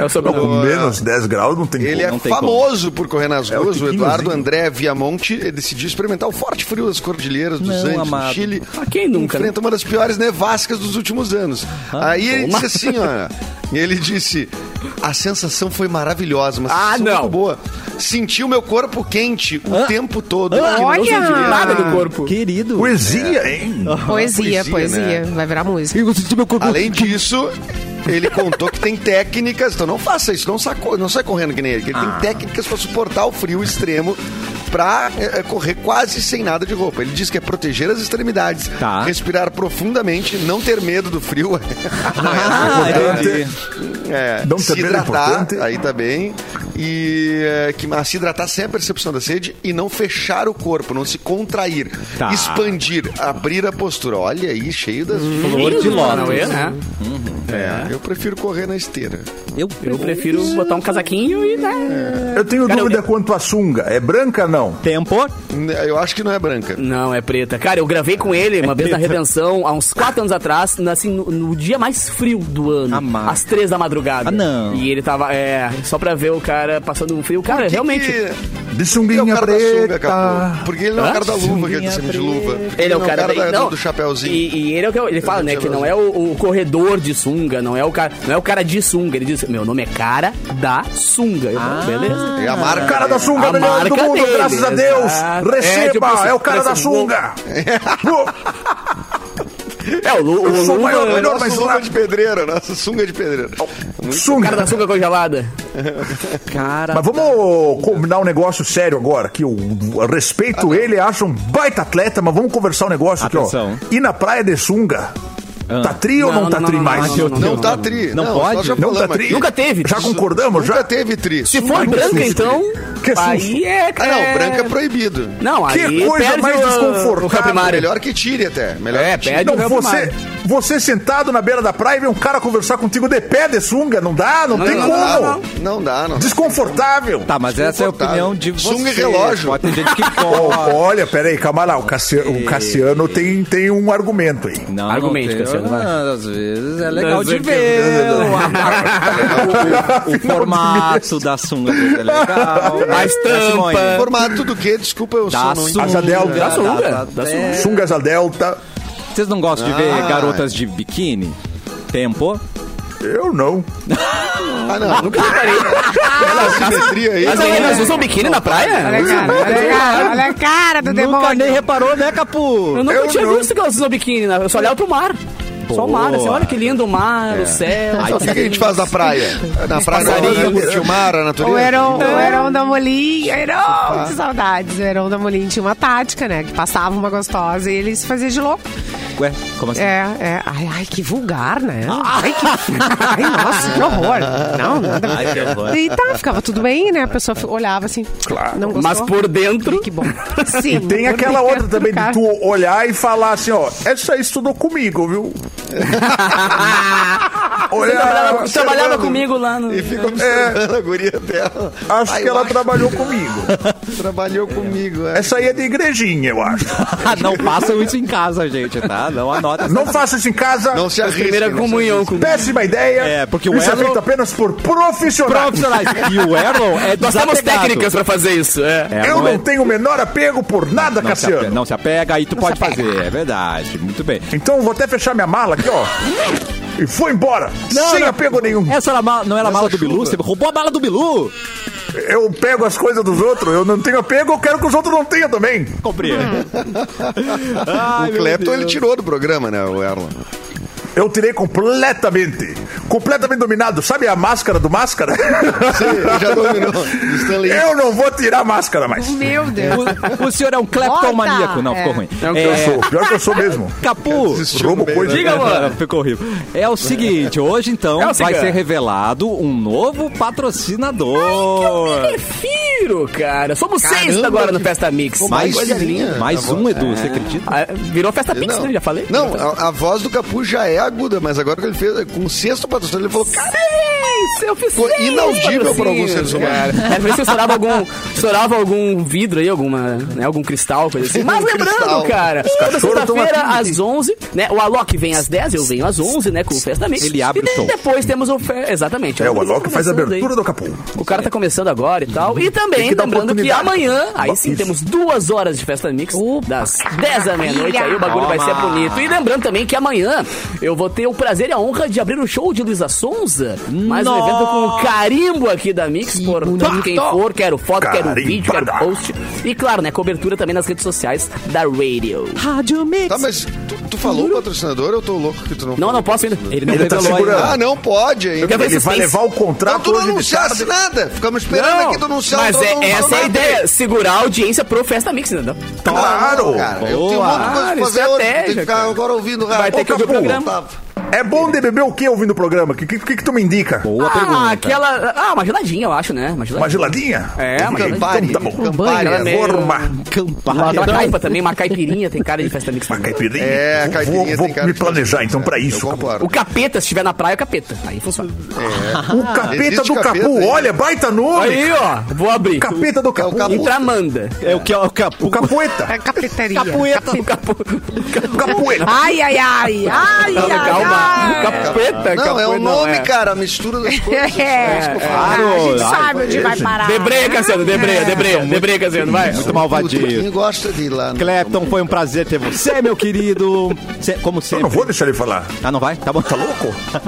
É o sobrenome Com menos 10 graus não tem Ele como. é famoso por correr nas É o ruas. o. Eduardo André Viamonte ele decidiu experimentar o forte frio das cordilheiras dos Não, Andes, amado. no Chile. Ah, quem nunca, Enfrenta uma das piores nevascas dos últimos anos. Aí ele disse assim, ó. *laughs* Ele disse: a sensação foi maravilhosa, uma Ah, sensação não. muito boa. Senti o meu corpo quente o tempo todo. Não Olha! senti Nada do corpo. Querido. Poesia, hein? Poesia, poesia, poesia. né? Vai virar música. Eu senti meu corpo. Além disso, ele contou que tem técnicas, então não faça isso, não, saco, não sai correndo que nem ele, que ele Ah. tem técnicas para suportar o frio extremo pra é, é, correr quase sem nada de roupa. Ele diz que é proteger as extremidades, Tá. respirar profundamente, não ter medo do frio. *laughs* Ah, entendi. É, Não se é hidratar, importante. aí tá bem. E é, que, mas se hidratar sem a percepção da sede e não fechar o corpo, não se contrair, Tá. expandir, abrir a postura. Olha aí, cheio das. Flor de lótus. né? É, eu prefiro correr na esteira. Eu, Eu prefiro botar um casaquinho e, né? Eu tenho Cara, dúvida eu- quanto à sunga. É branca não? Tempo. Eu acho que não é branca. Não, é preta. Cara, eu gravei com ele uma vez na preta. Redenção, há uns quatro anos atrás, na- assim, no, no dia mais frio do ano. Amado. Às três da madrugada. Ah, não. E ele tava, é, só pra ver o cara passando um frio. Cara, Que realmente. que- De é o sunguinha cara da sunga, preta. Capu. Porque ele não é o cara da luva, que é de luva. Ele é o não cara, da- não, do chapéuzinho. E, e ele é o que ele fala, né, que não é o, o corredor de sunga, não é o cara, não é o cara de sunga. Ele diz, meu nome é cara da sunga. Eu, Ah. beleza? É a marca. O cara da sunga A melhor do marca mundo, dele, graças a Deus. exato. Receba, É, é, tipo assim, o cara da um sunga. *laughs* É, o, Lu- o, o Luva- maior, melhor, Nossa mas sunga lá- de pedreiro, nossa sunga de pedreiro. o Sunga. cara da sunga congelada. Cara. Mas vamos combinar um negócio sério agora, que eu respeito ele, acho um baita atleta, mas vamos conversar um negócio Atenção. aqui, ó. E na praia de sunga, tá tri ou Não, não, tá não, tri não, mais? não, não, Não tá tri. Não pode? Não tá tri? Nunca teve. Já concordamos? Nunca Já? teve tri. Se for que branca, então. Que aí é. Ah, não, branca é proibido. Não, Que aí. coisa perde mais desconfortável. Melhor que tire até. Melhor É, que tire. perde Não, você. Você sentado na beira da praia e vê um cara conversar contigo de pé de sunga, não dá, não, Não, tem não, como. não, Não, não dá, não. Desconfortável. Tá, mas essa é a opinião de você. Sunga e relógio. Pode ter gente que *laughs* gosta. olha, peraí, calma lá, o Cassiano, o Cassiano tem, tem um argumento aí. Não, Argumente, não Cassiano. Ah, Às vezes é legal de vezes- ver. *laughs* o, *laughs* o- o formato da sunga dele é legal. A estampa. Simone? Formato do quê? Desculpa, eu Da sou não sunga. Asa delta. Da sunga, Da- da é. Sunga asa delta, Vocês não gostam de ver Ah. garotas de biquíni? Tempo? eu não. Ah, não. Nunca reparei. Olha a simetria aí. As meninas usam biquíni na praia? Olha a cara, olha a cara, olha a cara do Nunca demônio. nem reparou, né, Capu? Eu nunca Eu tinha não. visto que elas usam biquíni, né? eu só olhava pro mar. Só o mar, assim, olha que lindo o mar, o céu. Ai, O que, que a gente faz na praia? Na praia passarinhos. não curtir o mar, a O natureza? Heron, o Heron da Molim, Heron, que saudades. O Heron da Molim tinha uma tática, né? Que passava uma gostosa e ele se fazia de louco. Ué, como assim? É, é. Ai, ai, que vulgar, né? Ai, que. *laughs* Ai, nossa, que horror. Não, nada Ai, que horror. E tá, ficava tudo bem, né? A pessoa olhava assim. Claro. Não gostou. Mas por dentro. Que bom. *laughs* Sim. Tem por aquela dentro, outra também de tu olhar e falar assim, ó, essa aí estudou comigo, viu? *laughs* Você trabalhava, trabalhava comigo lá no. E fica observando a guria dela. acho Ai, que ela trabalhou comigo. Trabalhou comigo, é. Essa aí é de igrejinha, eu acho. Ah, não façam isso em casa, gente, tá? Não anota. Não faça isso em casa. Não se arrisque. Primeira não comunhão com. Péssima ideia. É, porque o isso é feito apenas por profissionais. Profissionais. E o Erlon é Nós temos técnicas pra fazer isso. É. É, Eu não é- tenho o menor apego por nada, não se, apega, Cassiano. não se apega, aí tu pode fazer, é verdade. Muito bem. Então eu vou até fechar minha mala aqui, ó. E vou embora. sem não. apego nenhum. Essa era mala- não era a mala do chuva. Bilu? Você roubou a mala do Bilu? Eu pego as coisas dos outros. Eu não tenho apego, eu quero que os outros não tenham também. Compreendo. Ai, O Clepton ele tirou do programa, né, o Erlon? Eu tirei completamente. Completamente dominado. Sabe a máscara do máscara? Sim, já dominou. *laughs* Eu não vou tirar a máscara mais. Meu Deus. O, o senhor é um cleptomaníaco. Não, ficou É. ruim. É um Eu sou. Pior que eu sou mesmo. Capu, Roubo coisa. né? Diga, mano. Ficou horrível. É o seguinte, hoje então É o vai ser revelado um novo patrocinador. Cara. Somos seis Caramba, agora no que- Festa Mix. Mais, coisa linda. mais Tá um. Edu, você acredita? Ah, Virou Festa Mix, Não, né? Já falei? não a, a voz do Capu já é aguda, mas agora que ele fez com o sexto patrocínio, ele falou: Cara, Eu fiz Ficou inaudível para alguns seres humanos. cara. É, por isso que estourava algum, estourava algum vidro aí, alguma, né, algum cristal, coisa assim. Mas lembrando, cara, toda sexta-feira às 11, né? O Alok vem às 10, eu venho às 11, né? Com o Festa Mix. Ele abre e o show. depois temos o... Exatamente. É, o Alok faz a abertura aí. do Capu. O cara tá começando agora e tal. E também, lembrando que amanhã, aí sim, temos duas horas de festa mix, das 10 da meia-noite. Aí o bagulho vai ser bonito. E lembrando também que amanhã eu vou ter o prazer e a honra de abrir o show de Luísa Sonza. Mais um evento com carimbo aqui da Mix. Por todo quem for, quero foto, quero vídeo, quero Carimbada. post. E claro, né, cobertura também nas redes sociais da Radio. Rádio Mix. Tá, mas tu, tu falou o patrocinador ou eu tô louco que tu não Não, não posso ainda. Ele não Ele tá segurando. Ah, não pode ainda. Ele vai levar o Então contrato tu não hoje de anunciasse nada. Ficamos esperando aqui tu anunciar. mas tu é, não essa é a ideia, segurar a audiência pro Festa Mix, entendeu? Claro! Cara, eu tenho um monte de coisa pra Claro, fazer hoje. Tem que ficar agora ouvindo rádio. Vai ter que ouvir o programa. É bom de beber o que ouvindo o programa? O que, que, que, que tu me indica? Boa ah, pergunta. aquela. Ah, uma geladinha, eu acho, né? Uma geladinha. Uma geladinha? É, uma Campari. Então tá bom. Campari. Ela meio- Forma. Uma Campari. caipa também, uma caipirinha, tem cara de festa mix Uma caipirinha? É, a Vou- caipirinha Vou, vou me planejar então pra é. isso. O capeta, se estiver na praia, é o capeta. Aí funciona. O capeta Existe do capeta Capu, aí. olha, baita nome! Aí, ó, vou abrir. Capeta do Capu. Capu. Intramanda. É o que é o capu. O Capueta. É capeteria. Capueta. *laughs* O capu... O Capueta. Ai, ai, ai. Ai, ai, Calma. Capeta, Não, é capu- o nome, é. cara. *laughs* A mistura das coisas. É, Claro. a gente Ai, sabe onde vai parar. Debreia, Cassiano, debreia, debreia, debreia, Cassiano, vai. Muito Quem malvadinho. gosta de ir lá. né? Clepton, foi um prazer ter você, meu querido. Como Eu sempre. não vou deixar ele falar. Ah, não vai? Tá bom. Tá louco? *laughs*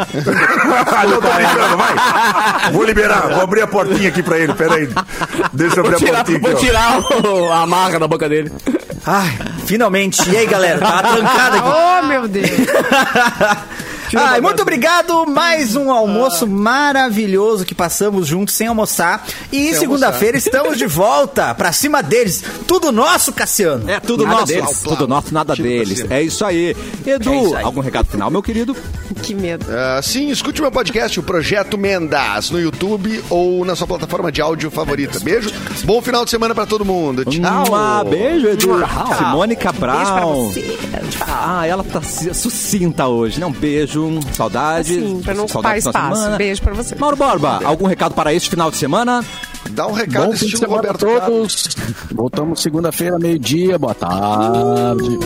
não, tô brincando, vai. Vou liberar, vou abrir a portinha aqui pra ele, peraí. Deixa eu abrir Vou a tirar, portinha vou aqui, ó. tirar o- a marca da boca dele. Ai, finalmente. E aí, galera? Tava trancada aqui. *laughs* Oh, meu Deus. *laughs* Ai, muito obrigado. Mais um almoço maravilhoso que passamos juntos sem almoçar. E segunda-feira estamos de volta pra cima deles. Tudo nosso, Cassiano. É tudo Nada nosso. deles. Tudo nosso, nada deles. É isso aí. Edu, É isso aí. algum recado final, meu querido? Que medo. Ah, sim, escute meu podcast, o Projeto Mendas, no YouTube ou na sua plataforma de áudio favorita. Beijo, bom final de semana pra todo mundo. Tchau. Um beijo, Edu. Tchau. Simone Cabral. Beijo pra você. Ah, ela tá sucinta hoje, né? Um beijo, saudade. Assim, pra não ocupar Saudades da espaço. semana. Beijo pra você. Mauro Borba, algum recado para este final de semana? Dá um recado Bom fim de estilo semana a Roberto todos. Voltamos segunda-feira, meio-dia. Boa tarde.